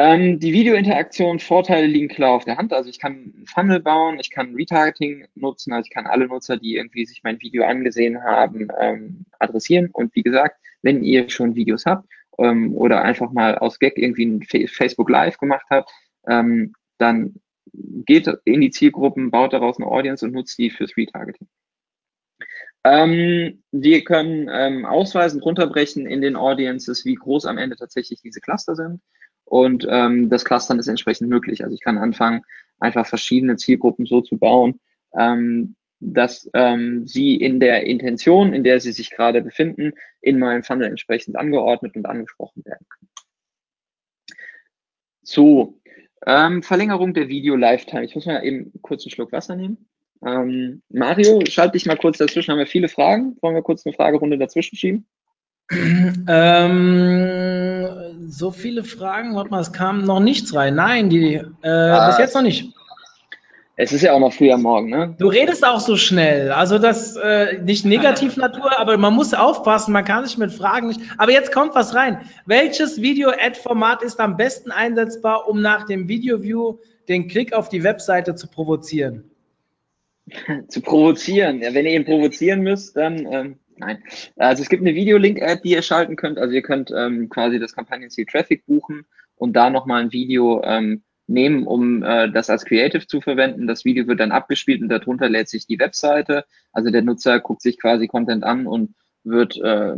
ähm, die Videointeraktion, Vorteile liegen klar auf der Hand. Also ich kann einen Funnel bauen, ich kann Retargeting nutzen, also ich kann alle Nutzer, die irgendwie sich mein Video angesehen haben, ähm, adressieren. Und wie gesagt, wenn ihr schon Videos habt ähm, oder einfach mal aus Gag irgendwie ein Facebook Live gemacht habt, ähm, dann geht in die Zielgruppen, baut daraus eine Audience und nutzt die fürs Retargeting. Ähm, wir können ähm, ausweisen, runterbrechen in den Audiences, wie groß am Ende tatsächlich diese Cluster sind. Und ähm, das Clustern ist entsprechend möglich. Also ich kann anfangen, einfach verschiedene Zielgruppen so zu bauen, ähm, dass ähm, sie in der Intention, in der sie sich gerade befinden, in meinem Funnel entsprechend angeordnet und angesprochen werden können. So, ähm, Verlängerung der Video-Lifetime. Ich muss mal eben kurz einen Schluck Wasser nehmen. Ähm, Mario, schalte dich mal kurz dazwischen. Haben wir viele Fragen? Wollen wir kurz eine Fragerunde dazwischen schieben? Ähm, so viele Fragen, warte mal, es kam noch nichts rein. Nein, die äh, ah, bis jetzt noch nicht. Es ist ja auch noch früh am Morgen, ne? Du redest auch so schnell. Also das äh, nicht negativ Natur, aber man muss aufpassen, man kann sich mit Fragen nicht. Aber jetzt kommt was rein. Welches Video-Ad-Format ist am besten einsetzbar, um nach dem Video-View den Klick auf die Webseite zu provozieren? zu provozieren. Ja, wenn ihr ihn provozieren müsst, dann ähm, nein. Also es gibt eine Videolink-Ad, die ihr schalten könnt. Also ihr könnt ähm, quasi das Kampagnenziel Traffic buchen und da nochmal ein Video ähm, nehmen, um äh, das als Creative zu verwenden. Das Video wird dann abgespielt und darunter lädt sich die Webseite. Also der Nutzer guckt sich quasi Content an und wird äh,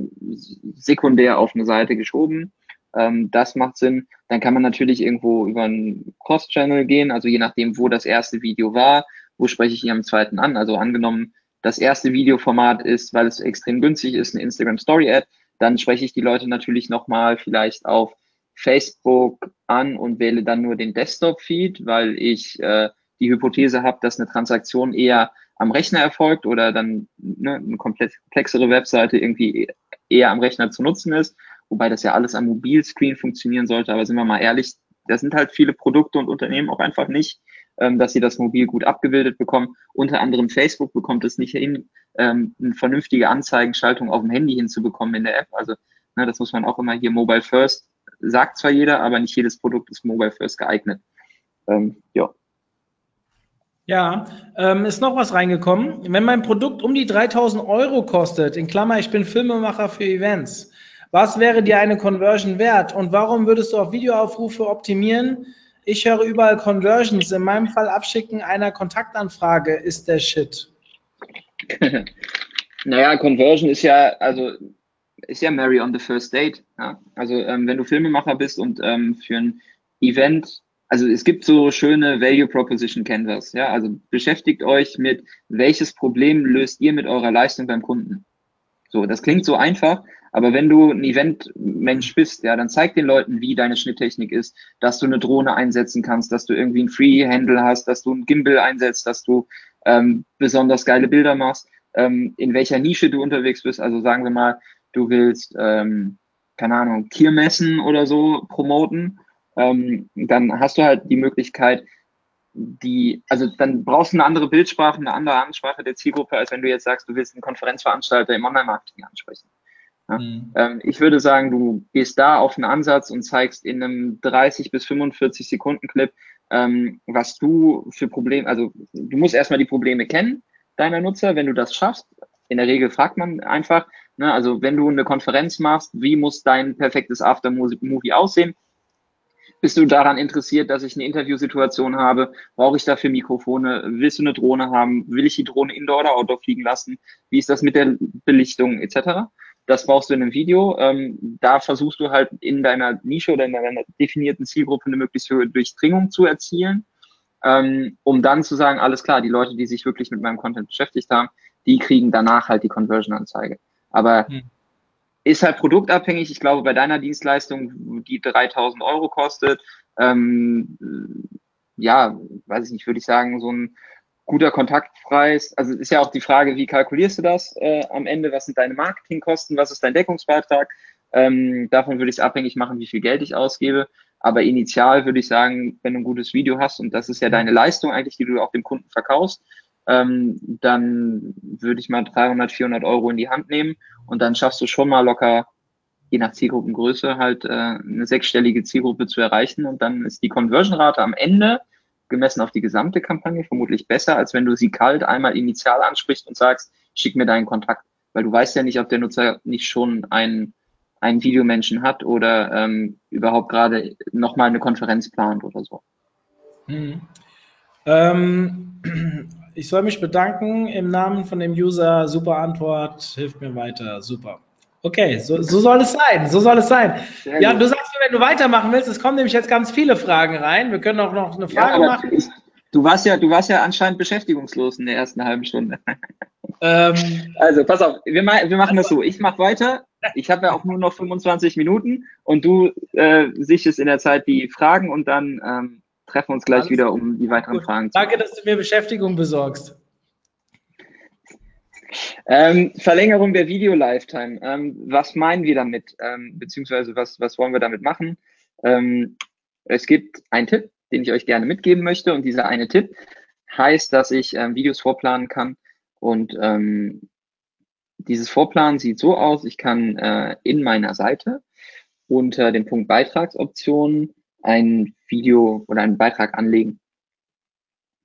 sekundär auf eine Seite geschoben. Ähm, das macht Sinn. Dann kann man natürlich irgendwo über einen Cross-Channel gehen, also je nachdem, wo das erste Video war, wo spreche ich ihn am zweiten an? Also angenommen, das erste Videoformat ist, weil es extrem günstig ist, eine Instagram Story Ad, dann spreche ich die Leute natürlich nochmal vielleicht auf Facebook an und wähle dann nur den Desktop-Feed, weil ich äh, die Hypothese habe, dass eine Transaktion eher am Rechner erfolgt oder dann ne, eine komplexere Webseite irgendwie eher am Rechner zu nutzen ist, wobei das ja alles am Mobilscreen funktionieren sollte. Aber sind wir mal ehrlich, da sind halt viele Produkte und Unternehmen auch einfach nicht ähm, dass sie das mobil gut abgebildet bekommen. Unter anderem Facebook bekommt es nicht hin, ähm, eine vernünftige Anzeigenschaltung auf dem Handy hinzubekommen in der App. Also ne, das muss man auch immer hier Mobile First sagt zwar jeder, aber nicht jedes Produkt ist Mobile First geeignet. Ähm, ja. Ja, ähm, ist noch was reingekommen. Wenn mein Produkt um die 3000 Euro kostet, in Klammer, ich bin Filmemacher für Events, was wäre dir eine Conversion wert und warum würdest du auf Videoaufrufe optimieren, ich höre überall Conversions. In meinem Fall Abschicken einer Kontaktanfrage ist der Shit. naja, Conversion ist ja, also ist ja Mary on the first date. Ja? Also ähm, wenn du Filmemacher bist und ähm, für ein Event, also es gibt so schöne Value Proposition Canvas. Ja, also beschäftigt euch mit, welches Problem löst ihr mit eurer Leistung beim Kunden. So, das klingt so einfach, aber wenn du ein Event-Mensch bist, ja, dann zeig den Leuten, wie deine Schnitttechnik ist, dass du eine Drohne einsetzen kannst, dass du irgendwie ein Free-Handle hast, dass du ein Gimbal einsetzt, dass du ähm, besonders geile Bilder machst, ähm, in welcher Nische du unterwegs bist. Also sagen wir mal, du willst, ähm, keine Ahnung, Tiermessen oder so promoten, ähm, dann hast du halt die Möglichkeit, die, also dann brauchst du eine andere Bildsprache, eine andere Ansprache der Zielgruppe, als wenn du jetzt sagst, du willst einen Konferenzveranstalter im Online-Marketing ansprechen. Ja? Mhm. Ähm, ich würde sagen, du gehst da auf einen Ansatz und zeigst in einem 30 bis 45 Sekunden Clip, ähm, was du für Probleme, also du musst erstmal die Probleme kennen deiner Nutzer, wenn du das schaffst. In der Regel fragt man einfach, ne, also wenn du eine Konferenz machst, wie muss dein perfektes After-Movie aussehen? Bist du daran interessiert, dass ich eine Interviewsituation habe? Brauche ich dafür Mikrofone? Willst du eine Drohne haben? Will ich die Drohne Indoor oder Outdoor fliegen lassen? Wie ist das mit der Belichtung etc.? Das brauchst du in einem Video. Ähm, da versuchst du halt in deiner Nische oder in deiner definierten Zielgruppe eine möglichst hohe Durchdringung zu erzielen, ähm, um dann zu sagen, alles klar, die Leute, die sich wirklich mit meinem Content beschäftigt haben, die kriegen danach halt die Conversion-Anzeige. Aber hm ist halt produktabhängig. Ich glaube, bei deiner Dienstleistung, die 3000 Euro kostet, ähm, ja, weiß ich nicht, würde ich sagen, so ein guter Kontaktpreis. Also ist ja auch die Frage, wie kalkulierst du das äh, am Ende? Was sind deine Marketingkosten? Was ist dein Deckungsbeitrag? Ähm, davon würde ich es abhängig machen, wie viel Geld ich ausgebe. Aber initial würde ich sagen, wenn du ein gutes Video hast und das ist ja deine Leistung eigentlich, die du auch dem Kunden verkaufst, ähm, dann würde ich mal 300, 400 Euro in die Hand nehmen und dann schaffst du schon mal locker, je nach Zielgruppengröße, halt äh, eine sechsstellige Zielgruppe zu erreichen und dann ist die Conversion-Rate am Ende gemessen auf die gesamte Kampagne vermutlich besser, als wenn du sie kalt einmal initial ansprichst und sagst, schick mir deinen Kontakt, weil du weißt ja nicht, ob der Nutzer nicht schon einen, einen Videomenschen hat oder ähm, überhaupt gerade nochmal eine Konferenz plant oder so. Hm. Ähm, ich soll mich bedanken im Namen von dem User. Super Antwort, hilft mir weiter. Super. Okay, so, so soll es sein. So soll es sein. Sehr ja, gut. du sagst mir, wenn du weitermachen willst, es kommen nämlich jetzt ganz viele Fragen rein. Wir können auch noch eine Frage ja, machen. Du warst ja, du warst ja anscheinend beschäftigungslos in der ersten halben Stunde. Ähm, also, pass auf, wir, wir machen das so. Ich mache weiter. Ich habe ja auch nur noch 25 Minuten und du äh, sichtest in der Zeit die Fragen und dann ähm, treffen uns gleich Alles wieder, um die weiteren gut. Fragen zu Danke, dass du mir Beschäftigung besorgst. Ähm, Verlängerung der Video-Lifetime. Ähm, was meinen wir damit? Ähm, beziehungsweise was, was wollen wir damit machen? Ähm, es gibt einen Tipp, den ich euch gerne mitgeben möchte. Und dieser eine Tipp heißt, dass ich ähm, Videos vorplanen kann. Und ähm, dieses Vorplanen sieht so aus, ich kann äh, in meiner Seite unter dem Punkt Beitragsoptionen ein Video oder einen Beitrag anlegen.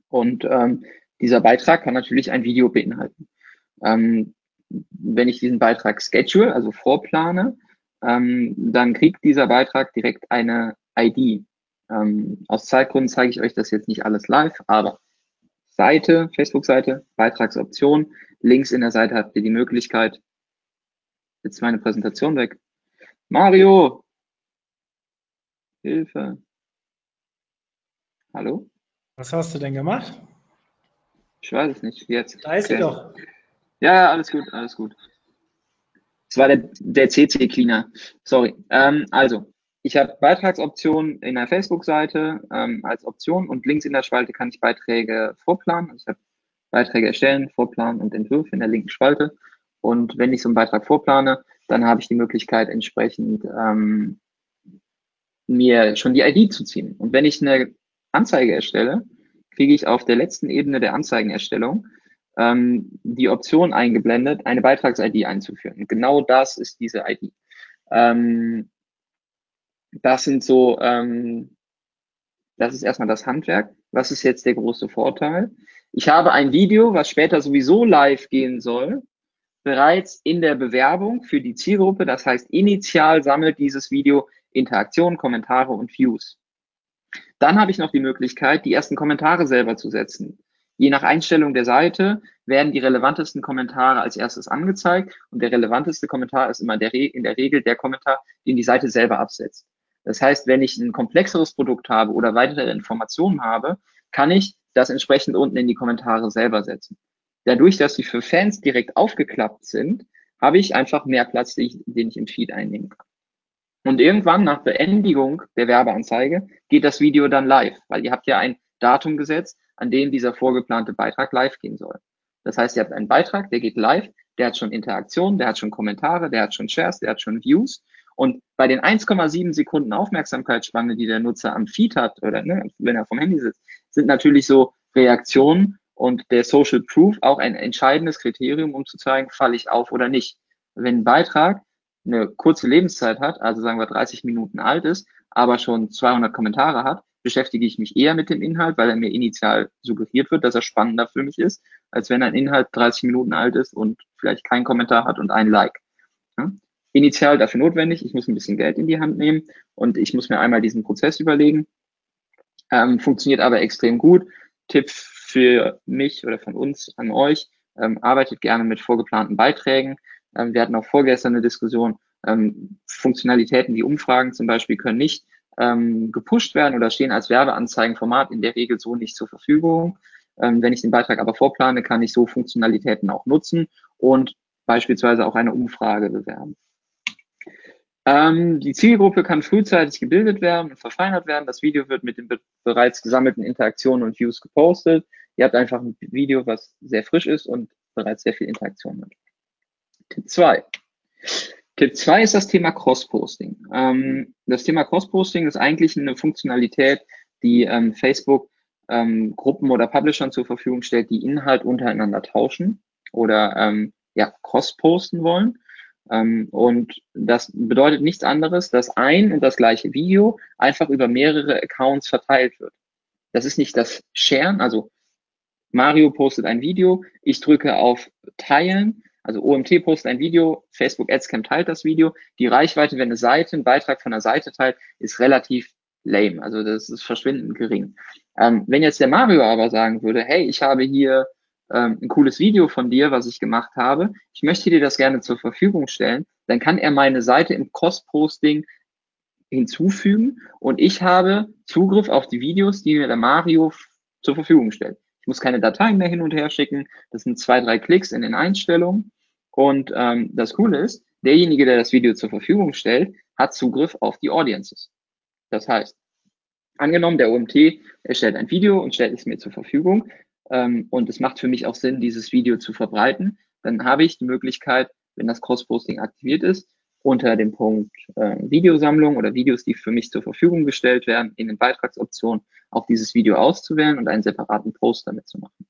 Und ähm, dieser Beitrag kann natürlich ein Video beinhalten. Ähm, wenn ich diesen Beitrag schedule, also vorplane, ähm, dann kriegt dieser Beitrag direkt eine ID. Ähm, aus Zeitgründen zeige ich euch das jetzt nicht alles live, aber Seite, Facebook-Seite, Beitragsoption, links in der Seite habt ihr die Möglichkeit, jetzt meine Präsentation weg. Mario, Hilfe. Hallo? Was hast du denn gemacht? Ich weiß es nicht. Jetzt. Da ist okay. sie doch. Ja, alles gut, alles gut. Es war der, der CC-Cleaner. Sorry. Ähm, also, ich habe Beitragsoptionen in der Facebook-Seite ähm, als Option und links in der Spalte kann ich Beiträge vorplanen. Also ich habe Beiträge erstellen, vorplanen und Entwürfe in der linken Spalte. Und wenn ich so einen Beitrag vorplane, dann habe ich die Möglichkeit, entsprechend ähm, mir schon die ID zu ziehen. Und wenn ich eine Anzeige erstelle, kriege ich auf der letzten Ebene der Anzeigenerstellung ähm, die Option eingeblendet, eine Beitrags-ID einzuführen. Und genau das ist diese ID. Ähm, das sind so, ähm, das ist erstmal das Handwerk. Was ist jetzt der große Vorteil? Ich habe ein Video, was später sowieso live gehen soll, bereits in der Bewerbung für die Zielgruppe. Das heißt, initial sammelt dieses Video Interaktionen, Kommentare und Views. Dann habe ich noch die Möglichkeit, die ersten Kommentare selber zu setzen. Je nach Einstellung der Seite werden die relevantesten Kommentare als erstes angezeigt und der relevanteste Kommentar ist immer der in der Regel der Kommentar, den die Seite selber absetzt. Das heißt, wenn ich ein komplexeres Produkt habe oder weitere Informationen habe, kann ich das entsprechend unten in die Kommentare selber setzen. Dadurch, dass sie für Fans direkt aufgeklappt sind, habe ich einfach mehr Platz, den ich im Feed einnehmen kann. Und irgendwann nach Beendigung der Werbeanzeige geht das Video dann live, weil ihr habt ja ein Datum gesetzt, an dem dieser vorgeplante Beitrag live gehen soll. Das heißt, ihr habt einen Beitrag, der geht live, der hat schon Interaktion, der hat schon Kommentare, der hat schon Shares, der hat schon Views. Und bei den 1,7 Sekunden Aufmerksamkeitsspanne, die der Nutzer am Feed hat oder ne, wenn er vom Handy sitzt, sind natürlich so Reaktionen und der Social Proof auch ein entscheidendes Kriterium, um zu zeigen, falle ich auf oder nicht. Wenn ein Beitrag eine kurze Lebenszeit hat, also sagen wir 30 Minuten alt ist, aber schon 200 Kommentare hat, beschäftige ich mich eher mit dem Inhalt, weil er mir initial suggeriert wird, dass er spannender für mich ist, als wenn ein Inhalt 30 Minuten alt ist und vielleicht keinen Kommentar hat und ein Like. Ja? Initial dafür notwendig, ich muss ein bisschen Geld in die Hand nehmen und ich muss mir einmal diesen Prozess überlegen. Ähm, funktioniert aber extrem gut. Tipp für mich oder von uns an euch, ähm, arbeitet gerne mit vorgeplanten Beiträgen. Ähm, wir hatten auch vorgestern eine Diskussion, ähm, Funktionalitäten wie Umfragen zum Beispiel können nicht ähm, gepusht werden oder stehen als Werbeanzeigenformat in der Regel so nicht zur Verfügung. Ähm, wenn ich den Beitrag aber vorplane, kann ich so Funktionalitäten auch nutzen und beispielsweise auch eine Umfrage bewerben. Ähm, die Zielgruppe kann frühzeitig gebildet werden und verfeinert werden. Das Video wird mit den be bereits gesammelten Interaktionen und Views gepostet. Ihr habt einfach ein Video, was sehr frisch ist und bereits sehr viel Interaktion hat. Tipp 2. Tipp 2 ist das Thema Cross-Posting. Ähm, das Thema Cross-Posting ist eigentlich eine Funktionalität, die ähm, Facebook ähm, Gruppen oder Publishern zur Verfügung stellt, die Inhalt untereinander tauschen oder ähm, ja, cross-posten wollen. Ähm, und das bedeutet nichts anderes, dass ein und das gleiche Video einfach über mehrere Accounts verteilt wird. Das ist nicht das Sharen, also Mario postet ein Video, ich drücke auf Teilen also OMT postet ein Video, Facebook AdsCam teilt das Video. Die Reichweite, wenn eine Seite einen Beitrag von einer Seite teilt, ist relativ lame. Also das ist verschwindend gering. Ähm, wenn jetzt der Mario aber sagen würde, hey, ich habe hier ähm, ein cooles Video von dir, was ich gemacht habe, ich möchte dir das gerne zur Verfügung stellen, dann kann er meine Seite im Cross-Posting hinzufügen und ich habe Zugriff auf die Videos, die mir der Mario zur Verfügung stellt. Ich muss keine Dateien mehr hin und her schicken. Das sind zwei, drei Klicks in den Einstellungen. Und ähm, das Coole ist, derjenige, der das Video zur Verfügung stellt, hat Zugriff auf die Audiences. Das heißt, angenommen, der OMT erstellt ein Video und stellt es mir zur Verfügung ähm, und es macht für mich auch Sinn, dieses Video zu verbreiten, dann habe ich die Möglichkeit, wenn das Cross-Posting aktiviert ist, unter dem Punkt äh, Videosammlung oder Videos, die für mich zur Verfügung gestellt werden, in den Beitragsoptionen auch dieses Video auszuwählen und einen separaten Post damit zu machen.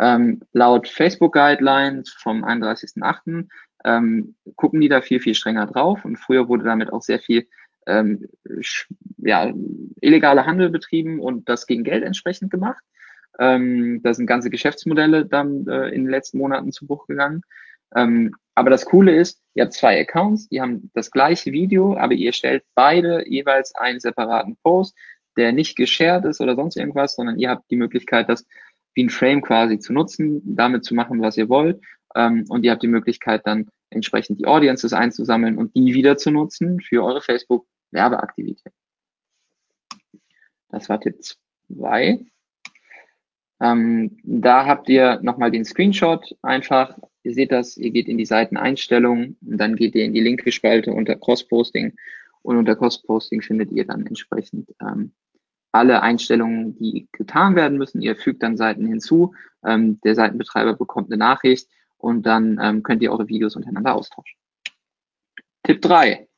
Ähm, laut Facebook Guidelines vom 31.08. Ähm, gucken die da viel, viel strenger drauf und früher wurde damit auch sehr viel ähm, ja, illegale Handel betrieben und das gegen Geld entsprechend gemacht. Ähm, da sind ganze Geschäftsmodelle dann äh, in den letzten Monaten zu Bruch gegangen. Ähm, aber das Coole ist, ihr habt zwei Accounts, die haben das gleiche Video, aber ihr stellt beide jeweils einen separaten Post, der nicht geshared ist oder sonst irgendwas, sondern ihr habt die Möglichkeit, das wie ein Frame quasi zu nutzen, damit zu machen, was ihr wollt. Ähm, und ihr habt die Möglichkeit dann entsprechend die Audiences einzusammeln und die wieder zu nutzen für eure Facebook-Werbeaktivität. Das war Tipp 2. Ähm, da habt ihr nochmal den Screenshot einfach Ihr seht das, ihr geht in die Seiteneinstellungen und dann geht ihr in die linke Spalte unter Cross-Posting und unter Cross-Posting findet ihr dann entsprechend ähm, alle Einstellungen, die getan werden müssen. Ihr fügt dann Seiten hinzu, ähm, der Seitenbetreiber bekommt eine Nachricht und dann ähm, könnt ihr eure Videos untereinander austauschen. Tipp 3.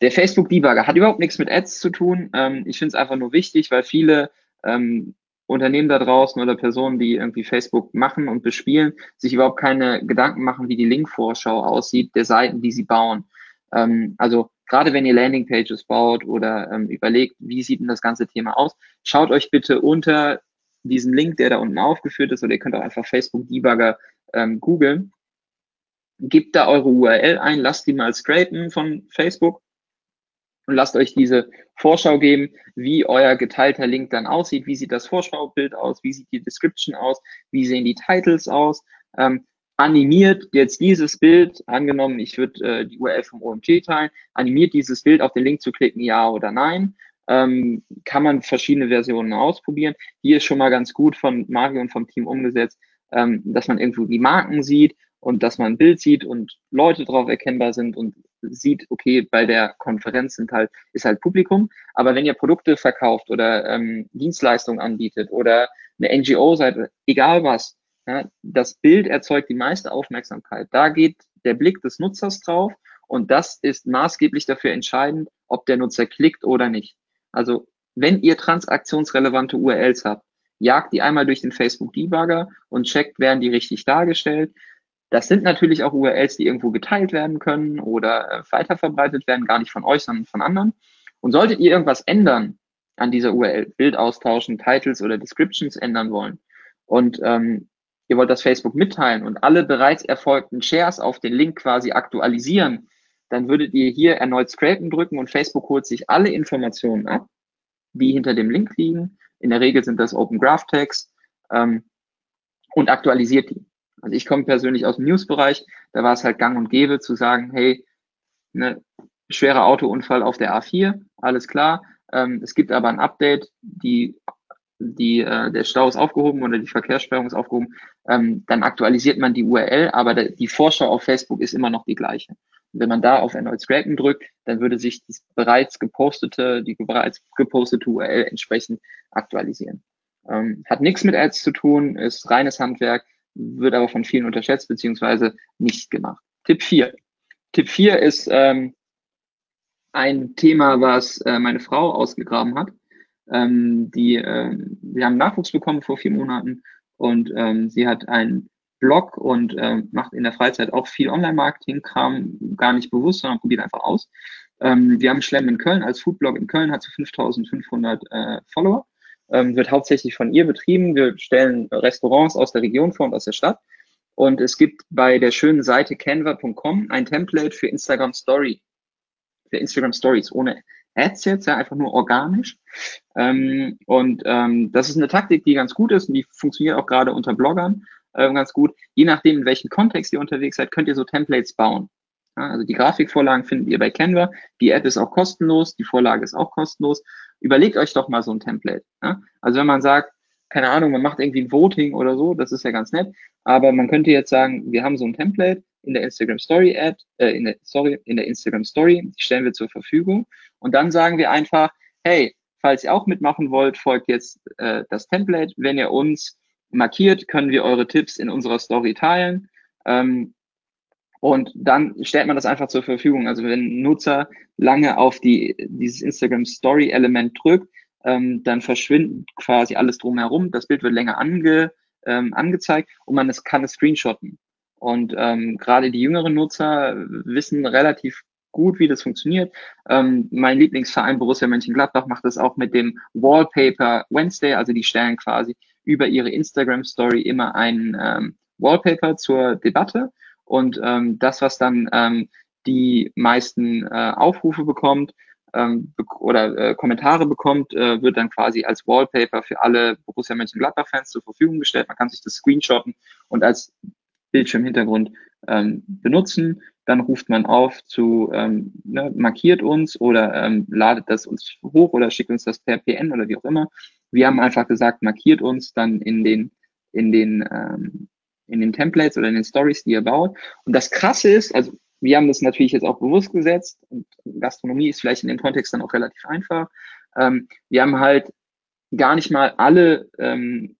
Der Facebook Debugger hat überhaupt nichts mit Ads zu tun. Ähm, ich finde es einfach nur wichtig, weil viele ähm, Unternehmen da draußen oder Personen, die irgendwie Facebook machen und bespielen, sich überhaupt keine Gedanken machen, wie die Linkvorschau aussieht der Seiten, die sie bauen. Ähm, also gerade wenn ihr Landingpages baut oder ähm, überlegt, wie sieht denn das ganze Thema aus, schaut euch bitte unter diesen Link, der da unten aufgeführt ist, oder ihr könnt auch einfach Facebook Debugger ähm, googeln. Gebt da eure URL ein, lasst die mal scrapen von Facebook und lasst euch diese Vorschau geben, wie euer geteilter Link dann aussieht, wie sieht das Vorschaubild aus, wie sieht die Description aus, wie sehen die Titles aus. Ähm, animiert jetzt dieses Bild, angenommen, ich würde äh, die URL vom OMG teilen, animiert dieses Bild auf den Link zu klicken, ja oder nein. Ähm, kann man verschiedene Versionen ausprobieren. Hier ist schon mal ganz gut von Mario und vom Team umgesetzt, ähm, dass man irgendwo die Marken sieht und dass man ein Bild sieht und Leute drauf erkennbar sind und sieht, okay, bei der Konferenz sind halt, ist halt Publikum. Aber wenn ihr Produkte verkauft oder ähm, Dienstleistungen anbietet oder eine NGO seid, egal was, ja, das Bild erzeugt die meiste Aufmerksamkeit. Da geht der Blick des Nutzers drauf und das ist maßgeblich dafür entscheidend, ob der Nutzer klickt oder nicht. Also wenn ihr transaktionsrelevante URLs habt, jagt die einmal durch den Facebook Debugger und checkt, werden die richtig dargestellt. Das sind natürlich auch URLs, die irgendwo geteilt werden können oder äh, weiterverbreitet werden, gar nicht von euch, sondern von anderen. Und solltet ihr irgendwas ändern an dieser URL, Bild austauschen, Titles oder Descriptions ändern wollen und ähm, ihr wollt das Facebook mitteilen und alle bereits erfolgten Shares auf den Link quasi aktualisieren, dann würdet ihr hier erneut Scrapen drücken und Facebook holt sich alle Informationen ab, die hinter dem Link liegen. In der Regel sind das Open Graph Tags ähm, und aktualisiert die. Also ich komme persönlich aus dem News-Bereich, da war es halt gang und gäbe zu sagen, hey, ne, schwerer Autounfall auf der A4, alles klar. Ähm, es gibt aber ein Update, die, die, äh, der Stau ist aufgehoben oder die Verkehrssperrung ist aufgehoben. Ähm, dann aktualisiert man die URL, aber der, die Vorschau auf Facebook ist immer noch die gleiche. Und wenn man da auf erneut Scrapen drückt, dann würde sich die bereits gepostete, die bereits gepostete URL entsprechend aktualisieren. Ähm, hat nichts mit Ads zu tun, ist reines Handwerk, wird aber von vielen unterschätzt beziehungsweise nicht gemacht. Tipp 4. Tipp 4 ist ähm, ein Thema, was äh, meine Frau ausgegraben hat. Ähm, die, äh, wir haben Nachwuchs bekommen vor vier Monaten und ähm, sie hat einen Blog und äh, macht in der Freizeit auch viel Online-Marketing-Kram, gar nicht bewusst, sondern probiert einfach aus. Ähm, wir haben Schlemm in Köln als Foodblog in Köln, hat zu 5500 äh, Follower, ähm, wird hauptsächlich von ihr betrieben. Wir stellen Restaurants aus der Region vor und aus der Stadt. Und es gibt bei der schönen Seite canva.com ein Template für Instagram Story, für Instagram Stories ohne Ads jetzt, ja, einfach nur organisch. Ähm, und ähm, das ist eine Taktik, die ganz gut ist und die funktioniert auch gerade unter Bloggern äh, ganz gut. Je nachdem, in welchem Kontext ihr unterwegs seid, könnt ihr so Templates bauen. Ja, also die Grafikvorlagen findet ihr bei Canva. Die App ist auch kostenlos, die Vorlage ist auch kostenlos. Überlegt euch doch mal so ein Template. Ja? Also wenn man sagt, keine Ahnung, man macht irgendwie ein Voting oder so, das ist ja ganz nett. Aber man könnte jetzt sagen, wir haben so ein Template in der Instagram Story Ad, äh, in der, sorry, in der Instagram Story, die stellen wir zur Verfügung. Und dann sagen wir einfach, hey, falls ihr auch mitmachen wollt, folgt jetzt äh, das Template. Wenn ihr uns markiert, können wir eure Tipps in unserer Story teilen. Ähm, und dann stellt man das einfach zur Verfügung. Also wenn ein Nutzer lange auf die, dieses Instagram Story Element drückt, ähm, dann verschwindet quasi alles drumherum. Das Bild wird länger ange, ähm, angezeigt und man es, kann es screenshotten. Und ähm, gerade die jüngeren Nutzer wissen relativ gut, wie das funktioniert. Ähm, mein Lieblingsverein Borussia Mönchengladbach macht das auch mit dem Wallpaper Wednesday. Also die stellen quasi über ihre Instagram Story immer ein ähm, Wallpaper zur Debatte und ähm, das, was dann ähm, die meisten äh, Aufrufe bekommt ähm, be oder äh, Kommentare bekommt, äh, wird dann quasi als Wallpaper für alle Borussia Mönchengladbach-Fans zur Verfügung gestellt. Man kann sich das screenshotten und als Bildschirmhintergrund ähm, benutzen. Dann ruft man auf zu, ähm, ne, markiert uns oder ähm, ladet das uns hoch oder schickt uns das per PN oder wie auch immer. Wir haben einfach gesagt, markiert uns dann in den, in den, ähm, in den Templates oder in den Stories, die ihr baut. Und das Krasse ist, also wir haben das natürlich jetzt auch bewusst gesetzt und Gastronomie ist vielleicht in dem Kontext dann auch relativ einfach. Ähm, wir haben halt gar nicht mal alle, ähm,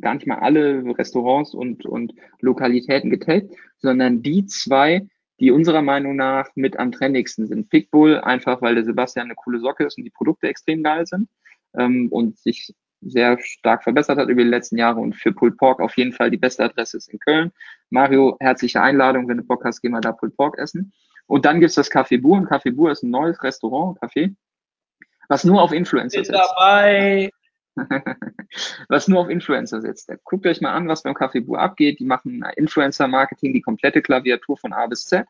gar nicht mal alle Restaurants und, und Lokalitäten getaggt, sondern die zwei, die unserer Meinung nach mit am trendigsten sind. Pickbull, einfach weil der Sebastian eine coole Socke ist und die Produkte extrem geil sind ähm, und sich sehr stark verbessert hat über die letzten Jahre und für Pulled Pork auf jeden Fall die beste Adresse ist in Köln. Mario, herzliche Einladung, wenn du Bock hast, geh mal da Pulled Pork essen. Und dann gibt's das Café Bur. Und Café Bur ist ein neues Restaurant, Café, was nur auf Influencer Bin setzt. dabei. was nur auf Influencer setzt. Guckt euch mal an, was beim Café Bur abgeht. Die machen Influencer-Marketing, die komplette Klaviatur von A bis Z.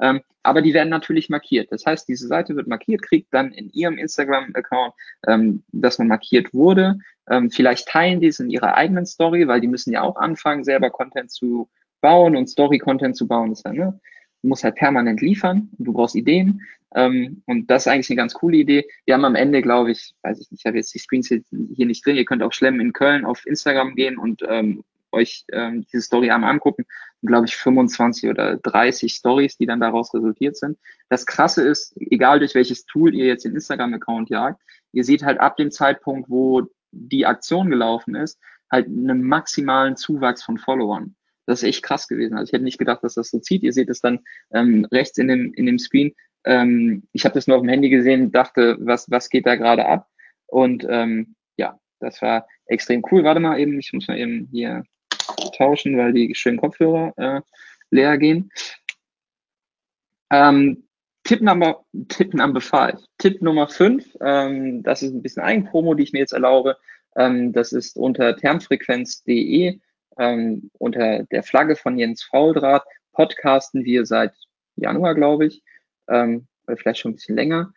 Ähm, aber die werden natürlich markiert. Das heißt, diese Seite wird markiert, kriegt dann in ihrem Instagram-Account, ähm, dass man markiert wurde. Ähm, vielleicht teilen die es in ihrer eigenen Story, weil die müssen ja auch anfangen, selber Content zu bauen und Story-Content zu bauen. Das ja, ne? Du musst halt permanent liefern, du brauchst Ideen. Ähm, und das ist eigentlich eine ganz coole Idee. Wir haben am Ende, glaube ich, weiß ich nicht, ich habe jetzt die Screens hier nicht drin, ihr könnt auch Schlemmen in Köln auf Instagram gehen und ähm, euch ähm, diese Story einmal angucken, glaube ich 25 oder 30 Stories, die dann daraus resultiert sind. Das Krasse ist, egal durch welches Tool ihr jetzt den Instagram-Account jagt, ihr seht halt ab dem Zeitpunkt, wo die Aktion gelaufen ist, halt einen maximalen Zuwachs von Followern. Das ist echt krass gewesen. Also ich hätte nicht gedacht, dass das so zieht. Ihr seht es dann ähm, rechts in dem, in dem Screen. Ähm, ich habe das nur auf dem Handy gesehen, dachte, was, was geht da gerade ab? Und ähm, ja, das war extrem cool. Warte mal eben, ich muss mal eben hier tauschen, weil die schönen Kopfhörer äh, leer gehen. Ähm, Tipp Number, Tipp Number five. Tipp Nummer fünf, ähm, das ist ein bisschen Eigenpromo, die ich mir jetzt erlaube. Ähm, das ist unter termfrequenz.de, ähm, unter der Flagge von Jens Fauldraht, podcasten wir seit Januar, glaube ich, ähm, oder vielleicht schon ein bisschen länger.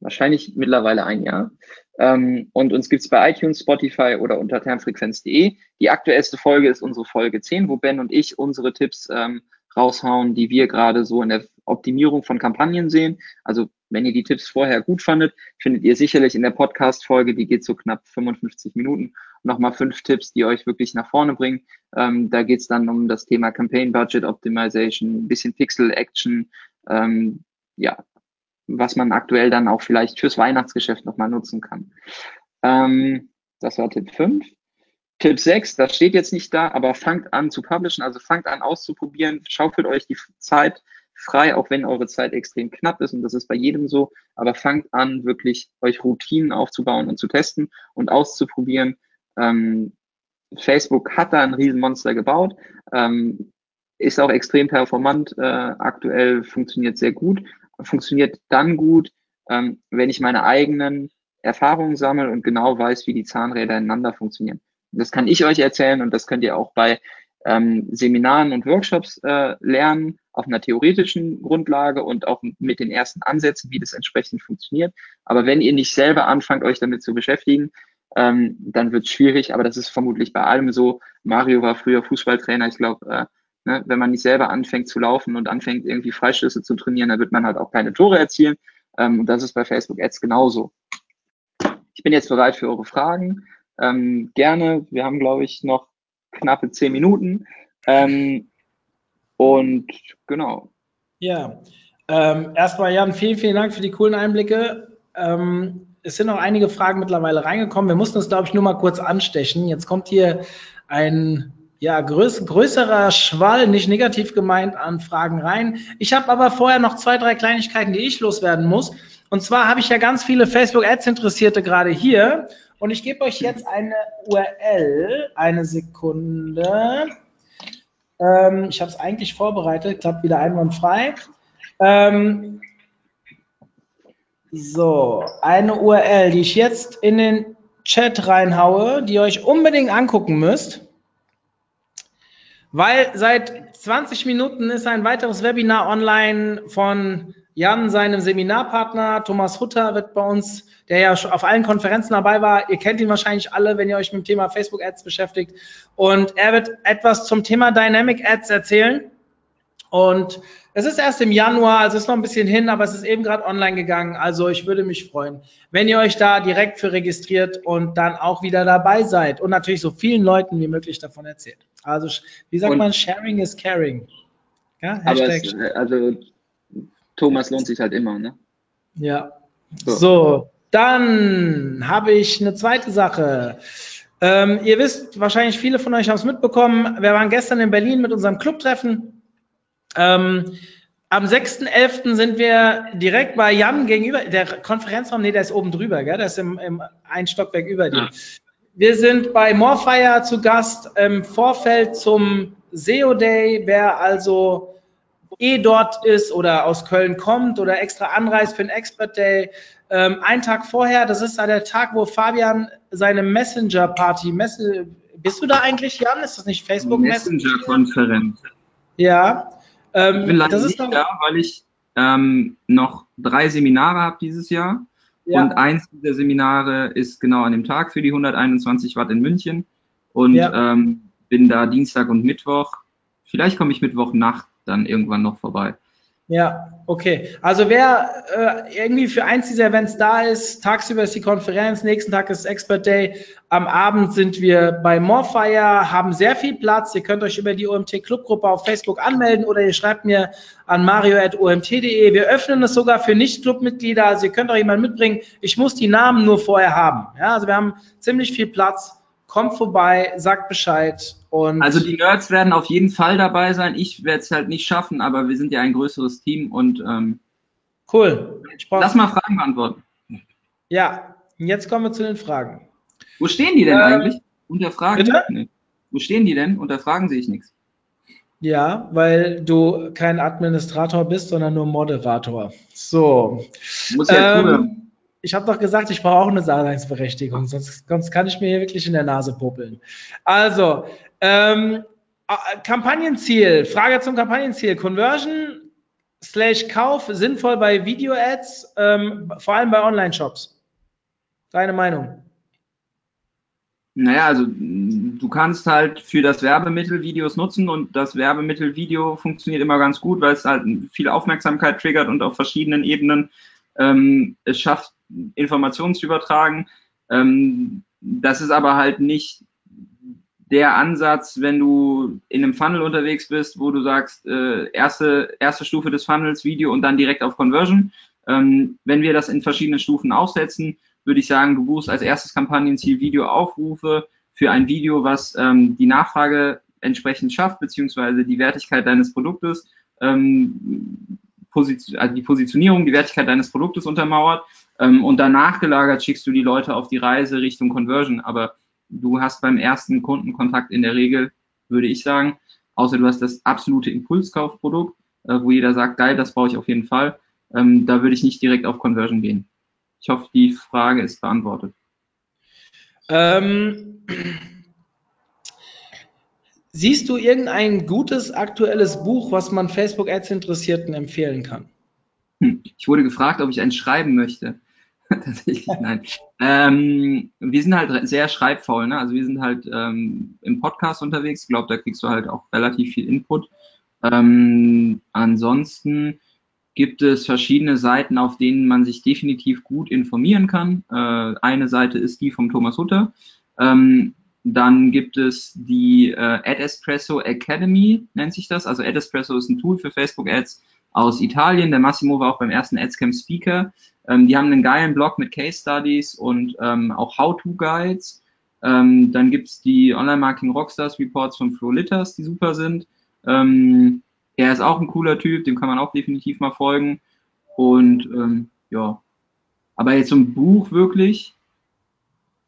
Wahrscheinlich mittlerweile ein Jahr. Ähm, und uns gibt's bei iTunes, Spotify oder unter termfrequenz.de. Die aktuellste Folge ist unsere Folge 10, wo Ben und ich unsere Tipps ähm, raushauen, die wir gerade so in der Optimierung von Kampagnen sehen. Also wenn ihr die Tipps vorher gut fandet, findet ihr sicherlich in der Podcast-Folge, die geht so knapp 55 Minuten, nochmal fünf Tipps, die euch wirklich nach vorne bringen. Ähm, da geht es dann um das Thema Campaign Budget Optimization, ein bisschen Pixel Action, ähm, ja, was man aktuell dann auch vielleicht fürs Weihnachtsgeschäft nochmal nutzen kann. Ähm, das war Tipp 5. Tipp 6, das steht jetzt nicht da, aber fangt an zu publishen, also fangt an auszuprobieren, schaufelt euch die Zeit frei, auch wenn eure Zeit extrem knapp ist und das ist bei jedem so, aber fangt an, wirklich euch Routinen aufzubauen und zu testen und auszuprobieren. Ähm, Facebook hat da ein Riesenmonster gebaut, ähm, ist auch extrem performant, äh, aktuell funktioniert sehr gut, funktioniert dann gut, ähm, wenn ich meine eigenen Erfahrungen sammle und genau weiß, wie die Zahnräder ineinander funktionieren. Das kann ich euch erzählen und das könnt ihr auch bei ähm, Seminaren und Workshops äh, lernen, auf einer theoretischen Grundlage und auch mit den ersten Ansätzen, wie das entsprechend funktioniert. Aber wenn ihr nicht selber anfangt, euch damit zu beschäftigen, ähm, dann wird es schwierig, aber das ist vermutlich bei allem so. Mario war früher Fußballtrainer, ich glaube, äh, ne, wenn man nicht selber anfängt zu laufen und anfängt irgendwie Freischüsse zu trainieren, dann wird man halt auch keine Tore erzielen. Ähm, und das ist bei Facebook Ads genauso. Ich bin jetzt bereit für eure Fragen. Ähm, gerne. Wir haben, glaube ich, noch knappe zehn Minuten. Ähm, und genau. Ja, ähm, erstmal Jan, vielen, vielen Dank für die coolen Einblicke. Ähm, es sind noch einige Fragen mittlerweile reingekommen. Wir mussten es, glaube ich, nur mal kurz anstechen. Jetzt kommt hier ein ja, größ größerer Schwall, nicht negativ gemeint, an Fragen rein. Ich habe aber vorher noch zwei, drei Kleinigkeiten, die ich loswerden muss. Und zwar habe ich ja ganz viele Facebook-Ads-Interessierte gerade hier. Und ich gebe euch jetzt eine URL. Eine Sekunde. Ähm, ich habe es eigentlich vorbereitet, klappt wieder einwandfrei. Ähm, so, eine URL, die ich jetzt in den Chat reinhaue, die ihr euch unbedingt angucken müsst. Weil seit 20 Minuten ist ein weiteres Webinar online von Jan, seinem Seminarpartner. Thomas Hutter wird bei uns, der ja auf allen Konferenzen dabei war. Ihr kennt ihn wahrscheinlich alle, wenn ihr euch mit dem Thema Facebook Ads beschäftigt. Und er wird etwas zum Thema Dynamic Ads erzählen. Und es ist erst im Januar, also es ist noch ein bisschen hin, aber es ist eben gerade online gegangen. Also ich würde mich freuen, wenn ihr euch da direkt für registriert und dann auch wieder dabei seid und natürlich so vielen Leuten wie möglich davon erzählt. Also wie sagt und man, Sharing is Caring. Ja, Hashtag es, also Thomas lohnt sich halt immer, ne? Ja. So, so dann habe ich eine zweite Sache. Ähm, ihr wisst, wahrscheinlich viele von euch haben es mitbekommen. Wir waren gestern in Berlin mit unserem Clubtreffen. Ähm, am 6.11. sind wir direkt bei Jan gegenüber. Der Konferenzraum, nee, der ist oben drüber, gell? Der ist im, im ein Stockwerk über dir. Ja. Wir sind bei Morfire zu Gast im Vorfeld zum SEO Day. Wer also eh dort ist oder aus Köln kommt oder extra anreist für den Expert Day, ähm, einen Tag vorher, das ist der Tag, wo Fabian seine Messenger-Party, Messe, bist du da eigentlich, Jan? Ist das nicht Facebook Messenger-Konferenz? Ja. Ähm, ich bin leider nicht da, weil ich ähm, noch drei Seminare habe dieses Jahr. Ja. Und eins dieser Seminare ist genau an dem Tag für die 121 Watt in München. Und ja. ähm, bin da Dienstag und Mittwoch. Vielleicht komme ich Mittwochnacht dann irgendwann noch vorbei. Ja, okay. Also wer äh, irgendwie für eins dieser Events da ist, tagsüber ist die Konferenz, nächsten Tag ist Expert Day, am Abend sind wir bei Morfire, haben sehr viel Platz. Ihr könnt euch über die OMT Clubgruppe auf Facebook anmelden oder ihr schreibt mir an mario.omt.de. Wir öffnen es sogar für Nicht-Clubmitglieder, also ihr könnt auch jemanden mitbringen. Ich muss die Namen nur vorher haben. Ja, also wir haben ziemlich viel Platz. Kommt vorbei, sagt Bescheid und also die Nerds werden auf jeden Fall dabei sein. Ich werde es halt nicht schaffen, aber wir sind ja ein größeres Team und ähm, cool. Lass mal Fragen beantworten. Ja, jetzt kommen wir zu den Fragen. Wo stehen die denn ähm, eigentlich? Unterfragen? Bitte? Nee. Wo stehen die denn? Unterfragen sehe ich nichts. Ja, weil du kein Administrator bist, sondern nur Moderator. So. Muss ja ähm, ich habe doch gesagt, ich brauche auch eine Daseinsberechtigung, sonst, sonst kann ich mir hier wirklich in der Nase puppeln. Also, ähm, Kampagnenziel, Frage zum Kampagnenziel. Conversion slash Kauf sinnvoll bei Video-Ads, ähm, vor allem bei Online-Shops. Deine Meinung? Naja, also du kannst halt für das Werbemittel Videos nutzen und das Werbemittel Video funktioniert immer ganz gut, weil es halt viel Aufmerksamkeit triggert und auf verschiedenen Ebenen ähm, es schafft, Informationen zu übertragen. Ähm, das ist aber halt nicht der Ansatz, wenn du in einem Funnel unterwegs bist, wo du sagst, äh, erste, erste Stufe des Funnels, Video und dann direkt auf Conversion. Ähm, wenn wir das in verschiedenen Stufen aufsetzen, würde ich sagen, du buchst als erstes Kampagnenziel Videoaufrufe für ein Video, was ähm, die Nachfrage entsprechend schafft, beziehungsweise die Wertigkeit deines Produktes, ähm, Position, also die Positionierung, die Wertigkeit deines Produktes untermauert. Ähm, und danach gelagert schickst du die Leute auf die Reise Richtung Conversion. Aber du hast beim ersten Kundenkontakt in der Regel, würde ich sagen, außer du hast das absolute Impulskaufprodukt, äh, wo jeder sagt, geil, das brauche ich auf jeden Fall, ähm, da würde ich nicht direkt auf Conversion gehen. Ich hoffe, die Frage ist beantwortet. Ähm, siehst du irgendein gutes aktuelles Buch, was man Facebook Ads Interessierten empfehlen kann? Hm, ich wurde gefragt, ob ich eins schreiben möchte. Tatsächlich, nein. Ähm, wir sind halt sehr schreibfaul, ne? Also wir sind halt ähm, im Podcast unterwegs. Ich glaube, da kriegst du halt auch relativ viel Input. Ähm, ansonsten gibt es verschiedene Seiten, auf denen man sich definitiv gut informieren kann. Äh, eine Seite ist die vom Thomas Hutter. Ähm, dann gibt es die äh, Ad Espresso Academy, nennt sich das. Also Ad Espresso ist ein Tool für Facebook Ads aus Italien. Der Massimo war auch beim ersten Adscamp Speaker. Ähm, die haben einen geilen Blog mit Case Studies und ähm, auch How-To-Guides. Ähm, dann gibt's die Online-Marketing Rockstars Reports von Flo Litters, die super sind. Ähm, er ist auch ein cooler Typ, dem kann man auch definitiv mal folgen. Und ähm, ja, aber jetzt so ein Buch wirklich,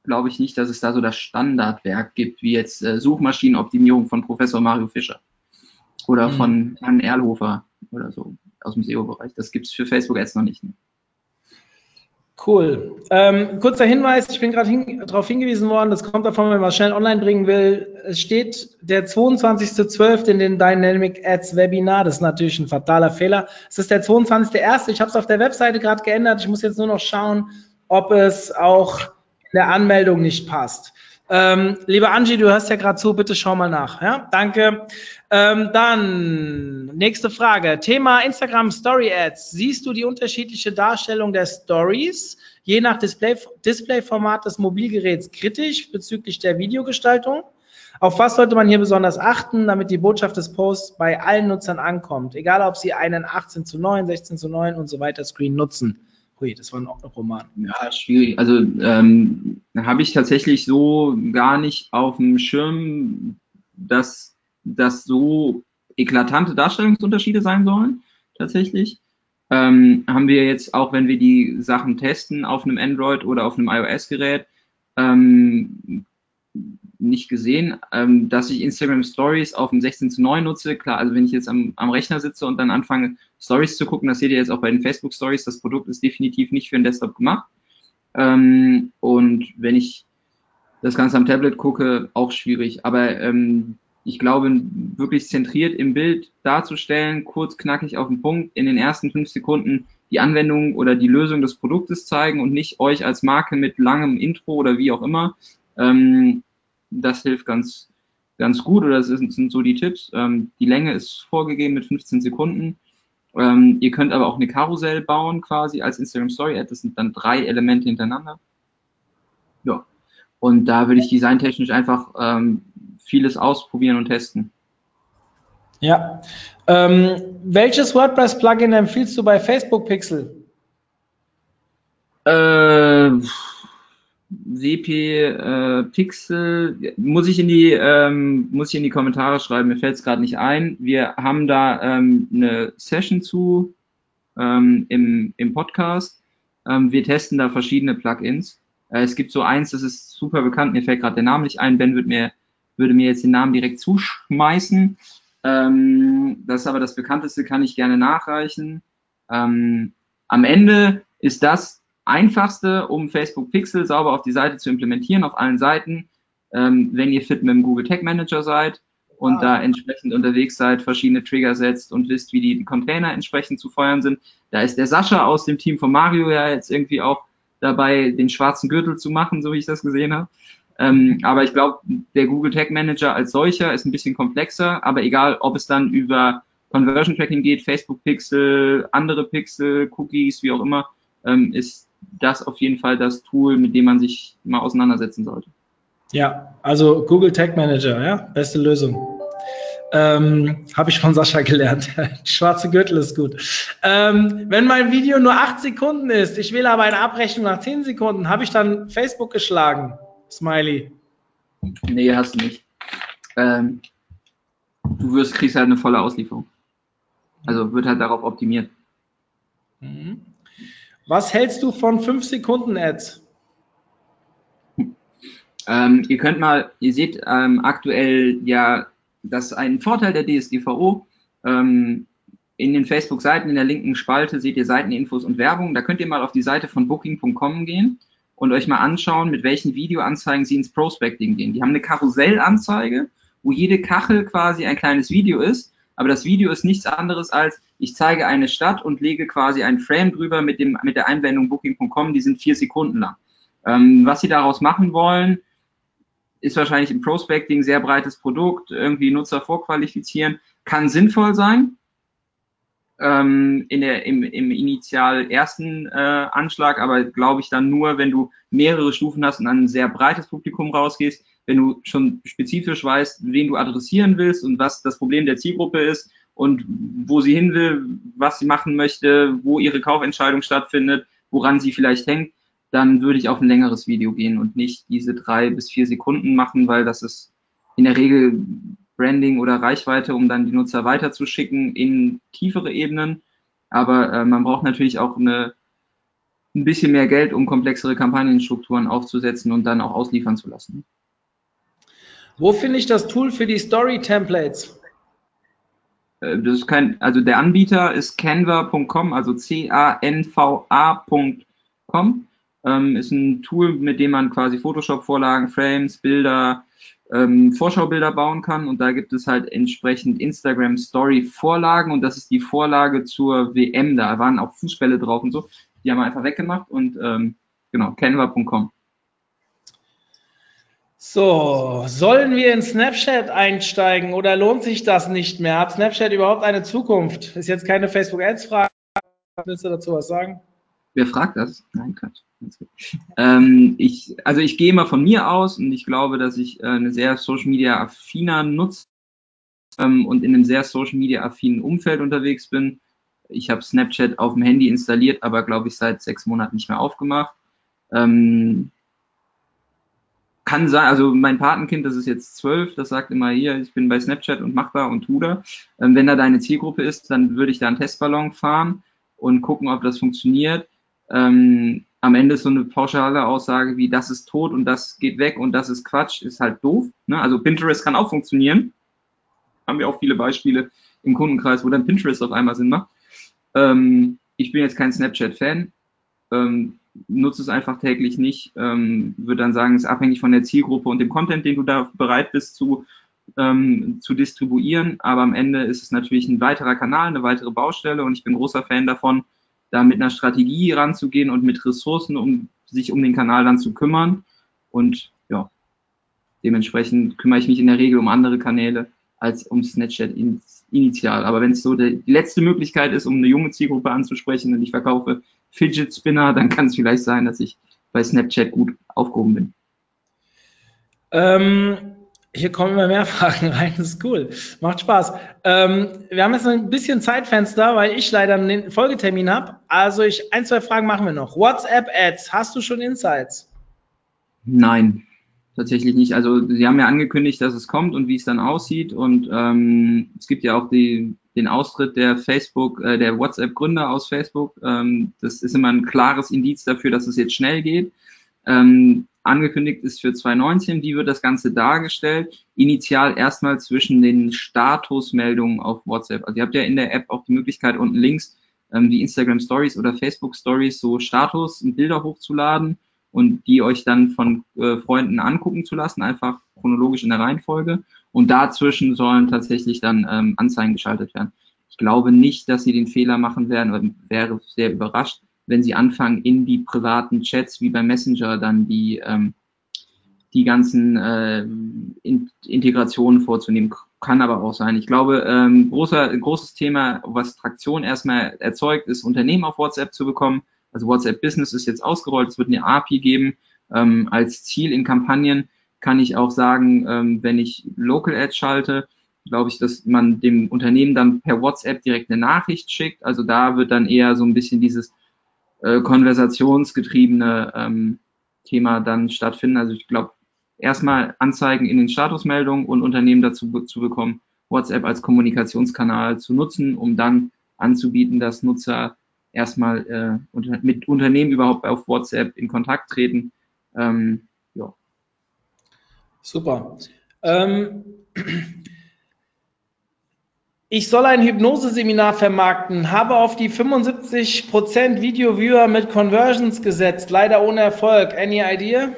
glaube ich nicht, dass es da so das Standardwerk gibt, wie jetzt äh, Suchmaschinenoptimierung von Professor Mario Fischer oder mhm. von Herrn Erlhofer oder so aus dem SEO-Bereich. Das gibt es für Facebook Ads noch nicht. Ne? Cool. Ähm, kurzer Hinweis, ich bin gerade hin, darauf hingewiesen worden, das kommt davon, wenn man schnell online bringen will. Es steht der 22.12. in den Dynamic Ads Webinar. Das ist natürlich ein fataler Fehler. Es ist der 22.1. Ich habe es auf der Webseite gerade geändert. Ich muss jetzt nur noch schauen, ob es auch in der Anmeldung nicht passt. Ähm, liebe Angie, du hörst ja gerade zu, bitte schau mal nach. Ja? Danke. Ähm, dann nächste Frage. Thema Instagram Story Ads. Siehst du die unterschiedliche Darstellung der Stories je nach Display, Displayformat des Mobilgeräts kritisch bezüglich der Videogestaltung? Auf was sollte man hier besonders achten, damit die Botschaft des Posts bei allen Nutzern ankommt? Egal, ob sie einen 18 zu 9, 16 zu 9 und so weiter Screen nutzen. Hui, das war ein Roman. Ja, schwierig. Also ähm, habe ich tatsächlich so gar nicht auf dem Schirm, dass das so eklatante Darstellungsunterschiede sein sollen, tatsächlich. Ähm, haben wir jetzt, auch wenn wir die Sachen testen auf einem Android oder auf einem iOS-Gerät, ähm, nicht gesehen, ähm, dass ich Instagram Stories auf dem 16 zu 9 nutze. Klar, also wenn ich jetzt am, am Rechner sitze und dann anfange, Stories zu gucken, das seht ihr jetzt auch bei den Facebook Stories, das Produkt ist definitiv nicht für den Desktop gemacht. Ähm, und wenn ich das Ganze am Tablet gucke, auch schwierig. Aber ähm, ich glaube, wirklich zentriert im Bild darzustellen, kurz, knackig auf den Punkt, in den ersten fünf Sekunden die Anwendung oder die Lösung des Produktes zeigen und nicht euch als Marke mit langem Intro oder wie auch immer. Ähm, das hilft ganz, ganz gut oder das sind so die Tipps. Ähm, die Länge ist vorgegeben mit 15 Sekunden. Ähm, ihr könnt aber auch eine Karussell bauen quasi als Instagram Story Ad. Das sind dann drei Elemente hintereinander. Ja. Und da würde ich designtechnisch einfach ähm, vieles ausprobieren und testen. Ja. Ähm, welches WordPress-Plugin empfiehlst du bei Facebook Pixel? Äh, WP äh, Pixel muss ich in die ähm, muss ich in die Kommentare schreiben. Mir fällt es gerade nicht ein. Wir haben da ähm, eine Session zu ähm, im, im Podcast. Ähm, wir testen da verschiedene Plugins Äh, es gibt so eins, das ist super bekannt, mir fällt gerade der Name nicht ein. Ben wird mir, würde mir jetzt den Namen direkt zuschmeißen. Ähm, das ist aber das bekannteste, kann ich gerne nachreichen. Ähm, am Ende ist das einfachste, um Facebook Pixel sauber auf die Seite zu implementieren, auf allen Seiten, ähm, wenn ihr fit mit dem Google Tag Manager seid und ah. da entsprechend unterwegs seid, verschiedene Trigger setzt und wisst, wie die Container entsprechend zu feuern sind. Da ist der Sascha aus dem Team von Mario ja jetzt irgendwie auch dabei, den schwarzen Gürtel zu machen, so wie ich das gesehen habe. Ähm, aber ich glaube, der Google Tag Manager als solcher ist ein bisschen komplexer, aber egal, ob es dann über Conversion Tracking geht, Facebook Pixel, andere Pixel, Cookies, wie auch immer, ähm, ist das auf jeden Fall das Tool, mit dem man sich mal auseinandersetzen sollte. Ja, also Google Tag Manager, ja, beste Lösung. Ähm, Habe ich von Sascha gelernt. Schwarze Gürtel ist gut. Ähm, wenn mein Video nur acht Sekunden ist, ich will aber eine Abrechnung nach zehn Sekunden, habe ich dann Facebook geschlagen? Smiley. Nee, hast du nicht. Ähm, du wirst, kriegst halt eine volle Auslieferung. Also wird halt darauf optimiert. Mhm. Was hältst du von 5 Sekunden Ads? Ähm, ihr könnt mal, ihr seht ähm, aktuell ja, dass ein Vorteil der DSGVO ähm, in den Facebook-Seiten in der linken Spalte seht ihr Seiteninfos und Werbung. Da könnt ihr mal auf die Seite von Booking.com gehen und euch mal anschauen, mit welchen Videoanzeigen sie ins Prospecting gehen. Die haben eine Karussellanzeige, wo jede Kachel quasi ein kleines Video ist, aber das Video ist nichts anderes als, ich zeige eine Stadt und lege quasi ein Frame drüber mit, dem, mit der Einblendung Booking.com, die sind vier Sekunden lang. Ähm, was sie daraus machen wollen, ist wahrscheinlich im Prospecting sehr breites Produkt, irgendwie Nutzer vorqualifizieren, kann sinnvoll sein, ähm, in der, im, im initial ersten äh, Anschlag, aber glaube ich dann nur, wenn du mehrere Stufen hast und ein sehr breites Publikum rausgehst, wenn du schon spezifisch weißt, wen du adressieren willst und was das Problem der Zielgruppe ist und wo sie hin will, was sie machen möchte, wo ihre Kaufentscheidung stattfindet, woran sie vielleicht hängt, dann würde ich auf ein längeres Video gehen und nicht diese drei bis vier Sekunden machen, weil das ist in der Regel Branding oder Reichweite, um dann die Nutzer weiterzuschicken in tiefere Ebenen. Aber äh, man braucht natürlich auch eine, ein bisschen mehr Geld, um komplexere Kampagnenstrukturen aufzusetzen und dann auch ausliefern zu lassen. Wo finde ich das Tool für die Story-Templates? Äh, das ist kein, also der Anbieter ist canva.com, also C-A-N-V-A.com. Ähm, ist ein Tool, mit dem man quasi Photoshop-Vorlagen, Frames, Bilder, ähm, Vorschaubilder bauen kann und da gibt es halt entsprechend Instagram Story Vorlagen und das ist die Vorlage zur WM. Da waren auch Fußbälle drauf und so. Die haben wir einfach weggemacht und ähm, genau, canva.com. So, sollen wir in Snapchat einsteigen oder lohnt sich das nicht mehr? Hat Snapchat überhaupt eine Zukunft? Ist jetzt keine Facebook Ads Frage. Willst du dazu was sagen? Wer fragt das? Nein, Quatsch. Ähm, ich, also ich gehe mal von mir aus und ich glaube, dass ich äh, eine sehr Social Media affiner nutze ähm, und in einem sehr Social Media affinen Umfeld unterwegs bin. Ich habe Snapchat auf dem Handy installiert, aber glaube ich seit sechs Monaten nicht mehr aufgemacht. Ähm, kann sein, also mein Patenkind, das ist jetzt zwölf, das sagt immer hier, ich bin bei Snapchat und mach da und tu da. Ähm, wenn da deine Zielgruppe ist, dann würde ich da einen Testballon fahren und gucken, ob das funktioniert. Ähm, am Ende ist so eine pauschale Aussage wie das ist tot und das geht weg und das ist Quatsch, ist halt doof. Ne? Also Pinterest kann auch funktionieren. Haben wir auch viele Beispiele im Kundenkreis, wo dann Pinterest auf einmal Sinn macht. Ähm, ich bin jetzt kein Snapchat-Fan, ähm, nutze es einfach täglich nicht, ähm, würde dann sagen, es ist abhängig von der Zielgruppe und dem Content, den du da bereit bist zu, ähm, zu distribuieren. Aber am Ende ist es natürlich ein weiterer Kanal, eine weitere Baustelle und ich bin großer Fan davon, da mit einer Strategie ranzugehen und mit Ressourcen, um sich um den Kanal dann zu kümmern. Und ja, dementsprechend kümmere ich mich in der Regel um andere Kanäle als um Snapchat initial. Aber wenn es so die letzte Möglichkeit ist, um eine junge Zielgruppe anzusprechen und ich verkaufe Fidget Spinner, dann kann es vielleicht sein, dass ich bei Snapchat gut aufgehoben bin. Ähm, hier kommen immer mehr Fragen rein, das ist cool. Macht Spaß. Ähm, wir haben jetzt ein bisschen Zeitfenster, weil ich leider einen Folgetermin habe. Also ich, ein, zwei Fragen machen wir noch. WhatsApp-Ads, hast du schon Insights? Nein, tatsächlich nicht. Also sie haben ja angekündigt, dass es kommt und wie es dann aussieht. Und ähm, es gibt ja auch die, den Austritt der Facebook, äh, der WhatsApp-Gründer aus Facebook. Ähm, das ist immer ein klares Indiz dafür, dass es jetzt schnell geht. Ähm, angekündigt ist für 2019. Wie wird das Ganze dargestellt? Initial erstmal zwischen den Statusmeldungen auf WhatsApp. Also ihr habt ja in der App auch die Möglichkeit, unten links ähm, wie Instagram Stories oder Facebook Stories so Status und Bilder hochzuladen und die euch dann von äh, Freunden angucken zu lassen, einfach chronologisch in der Reihenfolge. Und dazwischen sollen tatsächlich dann ähm, Anzeigen geschaltet werden. Ich glaube nicht, dass sie den Fehler machen werden, oder wäre sehr überrascht, wenn sie anfangen, in die privaten Chats wie bei Messenger dann die, ähm, die ganzen äh, in Integrationen vorzunehmen. Kann aber auch sein. Ich glaube, ähm, großer, großes Thema, was Traktion erstmal erzeugt, ist, Unternehmen auf WhatsApp zu bekommen. Also WhatsApp Business ist jetzt ausgerollt, es wird eine API geben. Ähm, als Ziel in Kampagnen kann ich auch sagen, ähm, wenn ich Local Ads schalte, glaube ich, dass man dem Unternehmen dann per WhatsApp direkt eine Nachricht schickt. Also da wird dann eher so ein bisschen dieses äh, konversationsgetriebene ähm, Thema dann stattfinden. Also ich glaube, erstmal Anzeigen in den Statusmeldungen und Unternehmen dazu zu bekommen, WhatsApp als Kommunikationskanal zu nutzen, um dann anzubieten, dass Nutzer erstmal äh, unter, mit Unternehmen überhaupt auf WhatsApp in Kontakt treten. Ähm, ja. Super. Ähm, ich soll ein Hypnoseseminar vermarkten, habe auf die 75% Video-Viewer mit Conversions gesetzt, leider ohne Erfolg. Any idea?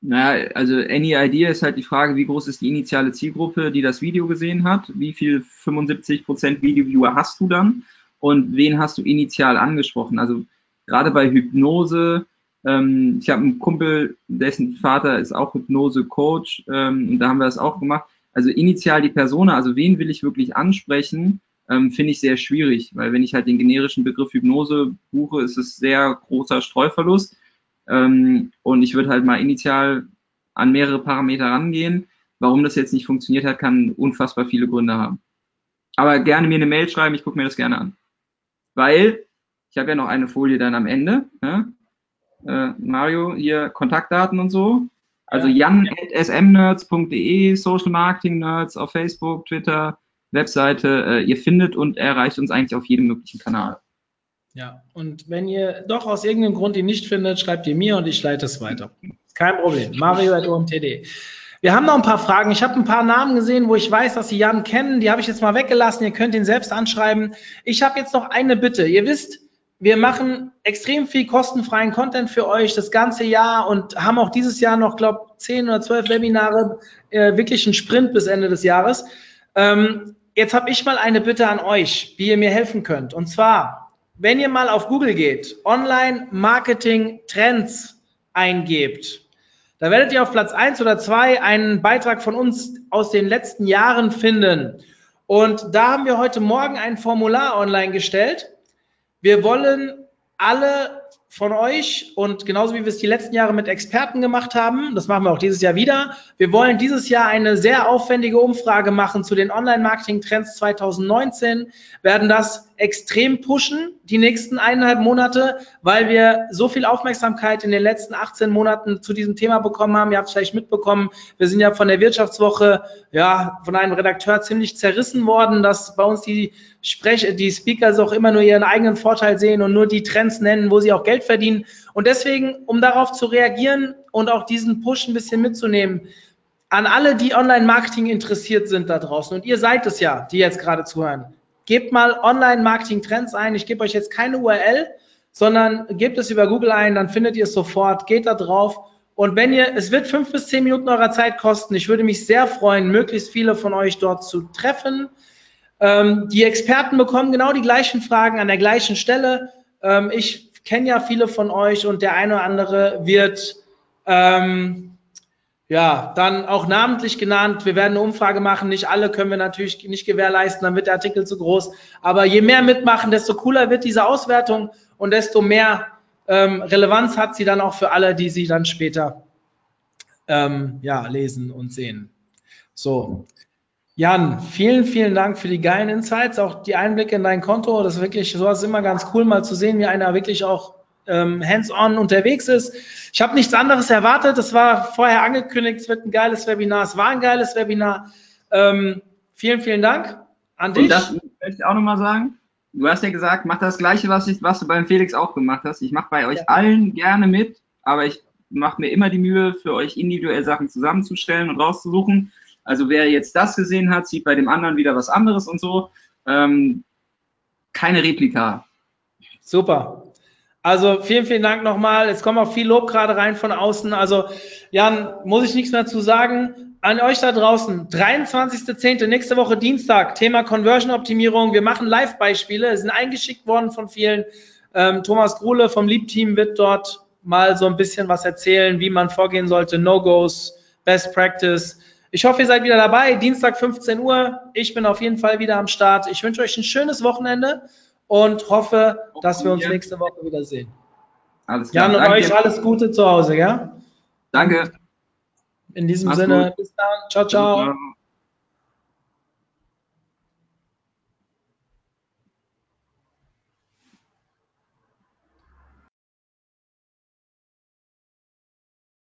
Naja, also any idea ist halt die Frage, wie groß ist die initiale Zielgruppe, die das Video gesehen hat? Wie viel 75% Video-Viewer hast du dann? Und wen hast du initial angesprochen? Also gerade bei Hypnose, ähm, ich habe einen Kumpel, dessen Vater ist auch Hypnose-Coach ähm, und da haben wir das auch gemacht also initial die Persona, also wen will ich wirklich ansprechen, ähm, finde ich sehr schwierig, weil wenn ich halt den generischen Begriff Hypnose buche, ist es sehr großer Streuverlust. Ähm, und ich würde halt mal initial an mehrere Parameter rangehen. Warum das jetzt nicht funktioniert hat, kann unfassbar viele Gründe haben. Aber gerne mir eine Mail schreiben, ich gucke mir das gerne an. Weil, ich habe ja noch eine Folie dann am Ende. Ne? Äh, Mario, hier Kontaktdaten und so. Also jan.smnerds.de, Social Marketing Nerds auf Facebook, Twitter, Webseite. Äh, ihr findet und erreicht uns eigentlich auf jedem möglichen Kanal. Ja, und wenn ihr doch aus irgendeinem Grund ihn nicht findet, schreibt ihr mir und ich leite es weiter. Kein Problem. Mario at OMTD. Wir haben noch ein paar Fragen. Ich habe ein paar Namen gesehen, wo ich weiß, dass Sie Jan kennen. Die habe ich jetzt mal weggelassen. Ihr könnt ihn selbst anschreiben. Ich habe jetzt noch eine Bitte. Ihr wisst, wir machen extrem viel kostenfreien Content für euch das ganze Jahr und haben auch dieses Jahr noch, glaube ich, 10 oder 12 Webinare, äh, wirklich einen Sprint bis Ende des Jahres. Ähm, jetzt habe ich mal eine Bitte an euch, wie ihr mir helfen könnt. Und zwar, wenn ihr mal auf Google geht, Online-Marketing-Trends eingebt, da werdet ihr auf Platz 1 oder 2 einen Beitrag von uns aus den letzten Jahren finden. Und da haben wir heute Morgen ein Formular online gestellt wir wollen alle von euch und genauso wie wir es die letzten Jahre mit Experten gemacht haben, das machen wir auch dieses Jahr wieder. Wir wollen dieses Jahr eine sehr aufwendige Umfrage machen zu den Online-Marketing-Trends 2019, werden das extrem pushen die nächsten eineinhalb Monate, weil wir so viel Aufmerksamkeit in den letzten 18 Monaten zu diesem Thema bekommen haben. Ihr habt es vielleicht mitbekommen, wir sind ja von der Wirtschaftswoche, ja, von einem Redakteur ziemlich zerrissen worden, dass bei uns die Sprech die Speaker auch immer nur ihren eigenen Vorteil sehen und nur die Trends nennen, wo sie auch Geld verdienen. Und deswegen, um darauf zu reagieren und auch diesen Push ein bisschen mitzunehmen, an alle, die Online-Marketing interessiert sind da draußen, und ihr seid es ja, die jetzt gerade zuhören, gebt mal Online-Marketing-Trends ein. Ich gebe euch jetzt keine URL, sondern gebt es über Google ein, dann findet ihr es sofort, geht da drauf. Und wenn ihr, es wird fünf bis zehn Minuten eurer Zeit kosten. Ich würde mich sehr freuen, möglichst viele von euch dort zu treffen. Ähm, die Experten bekommen genau die gleichen Fragen an der gleichen Stelle. Ähm, ich kenne ja viele von euch und der eine oder andere wird ähm, ja dann auch namentlich genannt. Wir werden eine Umfrage machen. Nicht alle können wir natürlich nicht gewährleisten, dann wird der Artikel zu groß. Aber je mehr mitmachen, desto cooler wird diese Auswertung und desto mehr ähm, Relevanz hat sie dann auch für alle, die sie dann später ähm, ja, lesen und sehen. So, Jan, vielen, vielen Dank für die geilen Insights, auch die Einblicke in dein Konto. Das ist wirklich, sowas immer ganz cool, mal zu sehen, wie einer wirklich auch ähm, hands-on unterwegs ist. Ich habe nichts anderes erwartet. Es war vorher angekündigt, es wird ein geiles Webinar. Es war ein geiles Webinar. Ähm, vielen, vielen Dank an dich. Und das möchte ich auch nochmal sagen. Du hast ja gesagt, mach das Gleiche, was, ich, was du beim Felix auch gemacht hast. Ich mache bei euch ja. allen gerne mit. aber ich mache mir immer die Mühe, für euch individuell Sachen zusammenzustellen und rauszusuchen. Also wer jetzt das gesehen hat, sieht bei dem anderen wieder was anderes und so. Ähm, keine Replika. Super. Also vielen, vielen Dank nochmal. Es kommt auch viel Lob gerade rein von außen. Also Jan, muss ich nichts mehr zu sagen. An euch da draußen, 23.10. nächste Woche Dienstag, Thema Conversion-Optimierung. Wir machen Live-Beispiele, sind eingeschickt worden von vielen. Ähm, Thomas Gruhle vom Lieb-Team wird dort mal so ein bisschen was erzählen, wie man vorgehen sollte, No-Gos, Best Practice. Ich hoffe, ihr seid wieder dabei. Dienstag 15 Uhr. Ich bin auf jeden Fall wieder am Start. Ich wünsche euch ein schönes Wochenende und hoffe, dass wir uns nächste Woche wieder sehen. Alles klar. Jan und Danke. euch alles Gute zu Hause, ja? Danke. In diesem Mach's Sinne, gut. bis dann. ciao. ciao. ciao.